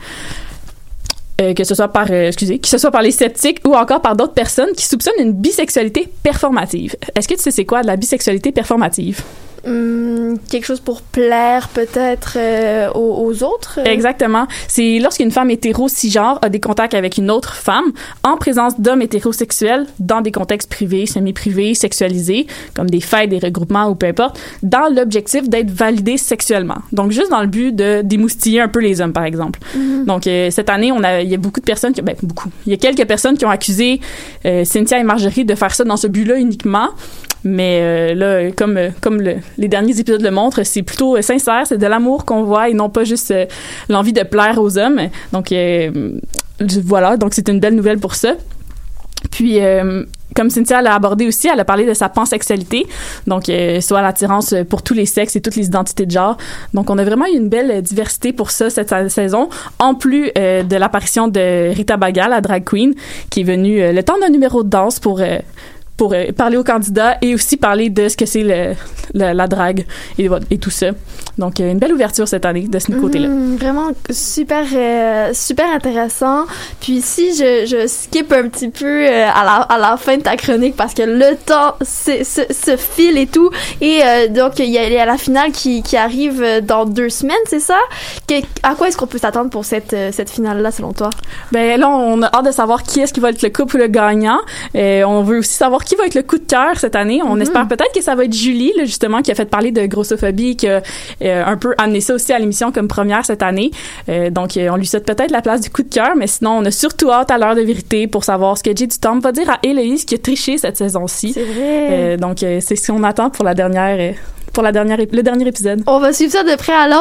Speaker 11: Que ce soit par excusez, que ce soit par les sceptiques ou encore par d'autres personnes qui soupçonnent une bisexualité performative. Est-ce que tu sais c'est quoi de la bisexualité performative?
Speaker 2: Hum, quelque chose pour plaire peut-être euh, aux, aux autres?
Speaker 11: Exactement. C'est lorsqu'une femme hétéro cisgenre a des contacts avec une autre femme en présence d'hommes hétérosexuels dans des contextes privés, semi-privés, sexualisés, comme des fêtes, des regroupements ou peu importe, dans l'objectif d'être validé sexuellement. Donc juste dans le but de démoustiller un peu les hommes, par exemple. Donc euh, cette année, on a, il y a beaucoup de personnes, qui, ben beaucoup, il y a quelques personnes qui ont accusé euh, Cynthia et Marjorie de faire ça dans ce but-là uniquement. Mais euh, là, comme euh, comme le- les derniers épisodes le montrent, c'est plutôt euh, sincère, c'est de l'amour qu'on voit et non pas juste l'envie de plaire aux hommes. Donc voilà, donc c'est une belle nouvelle pour ça. Puis comme Cynthia l'a abordé aussi, elle a parlé de sa pansexualité, donc soit l'attirance pour tous les sexes et toutes les identités de genre. Donc on a vraiment eu une belle diversité pour ça cette sa- saison, en plus de l'apparition de Rita Baga, la drag queen, qui est venue le temps d'un numéro de danse pour pour euh, parler aux candidats et aussi parler de ce que c'est le, le- la drague et, tout ça. Donc euh, une belle ouverture cette année de ce côté-là.
Speaker 2: Mhm, vraiment super euh, super intéressant. Puis si je, je skip un petit peu euh, à, la, à la fin de ta chronique parce que le temps se, file et tout. Et donc il y, a, il y a la finale qui, qui arrive dans deux semaines, c'est ça? Que- à quoi est-ce qu'on peut s'attendre pour cette, cette finale-là selon toi?
Speaker 11: Ben là, on a hâte de savoir qui est-ce qui va être le couple le gagnant. Et on veut aussi savoir qui va être le coup de cœur cette année? On
Speaker 2: Mhm.
Speaker 11: espère peut-être que ça va être Julie, là, justement, qui a fait parler de grossophobie, qui a euh, un peu amené ça aussi à l'émission comme première cette année. Euh, donc, euh, on lui souhaite peut-être la place du coup de cœur, mais sinon, on a surtout hâte à l'heure de vérité pour savoir ce que Jay Dutombe va dire à Héloïse qui a triché cette saison-ci.
Speaker 2: C'est vrai.
Speaker 11: Donc, c'est ce qu'on attend pour la dernière, pour la dernière, le dernier épisode.
Speaker 2: On va suivre ça de près alors.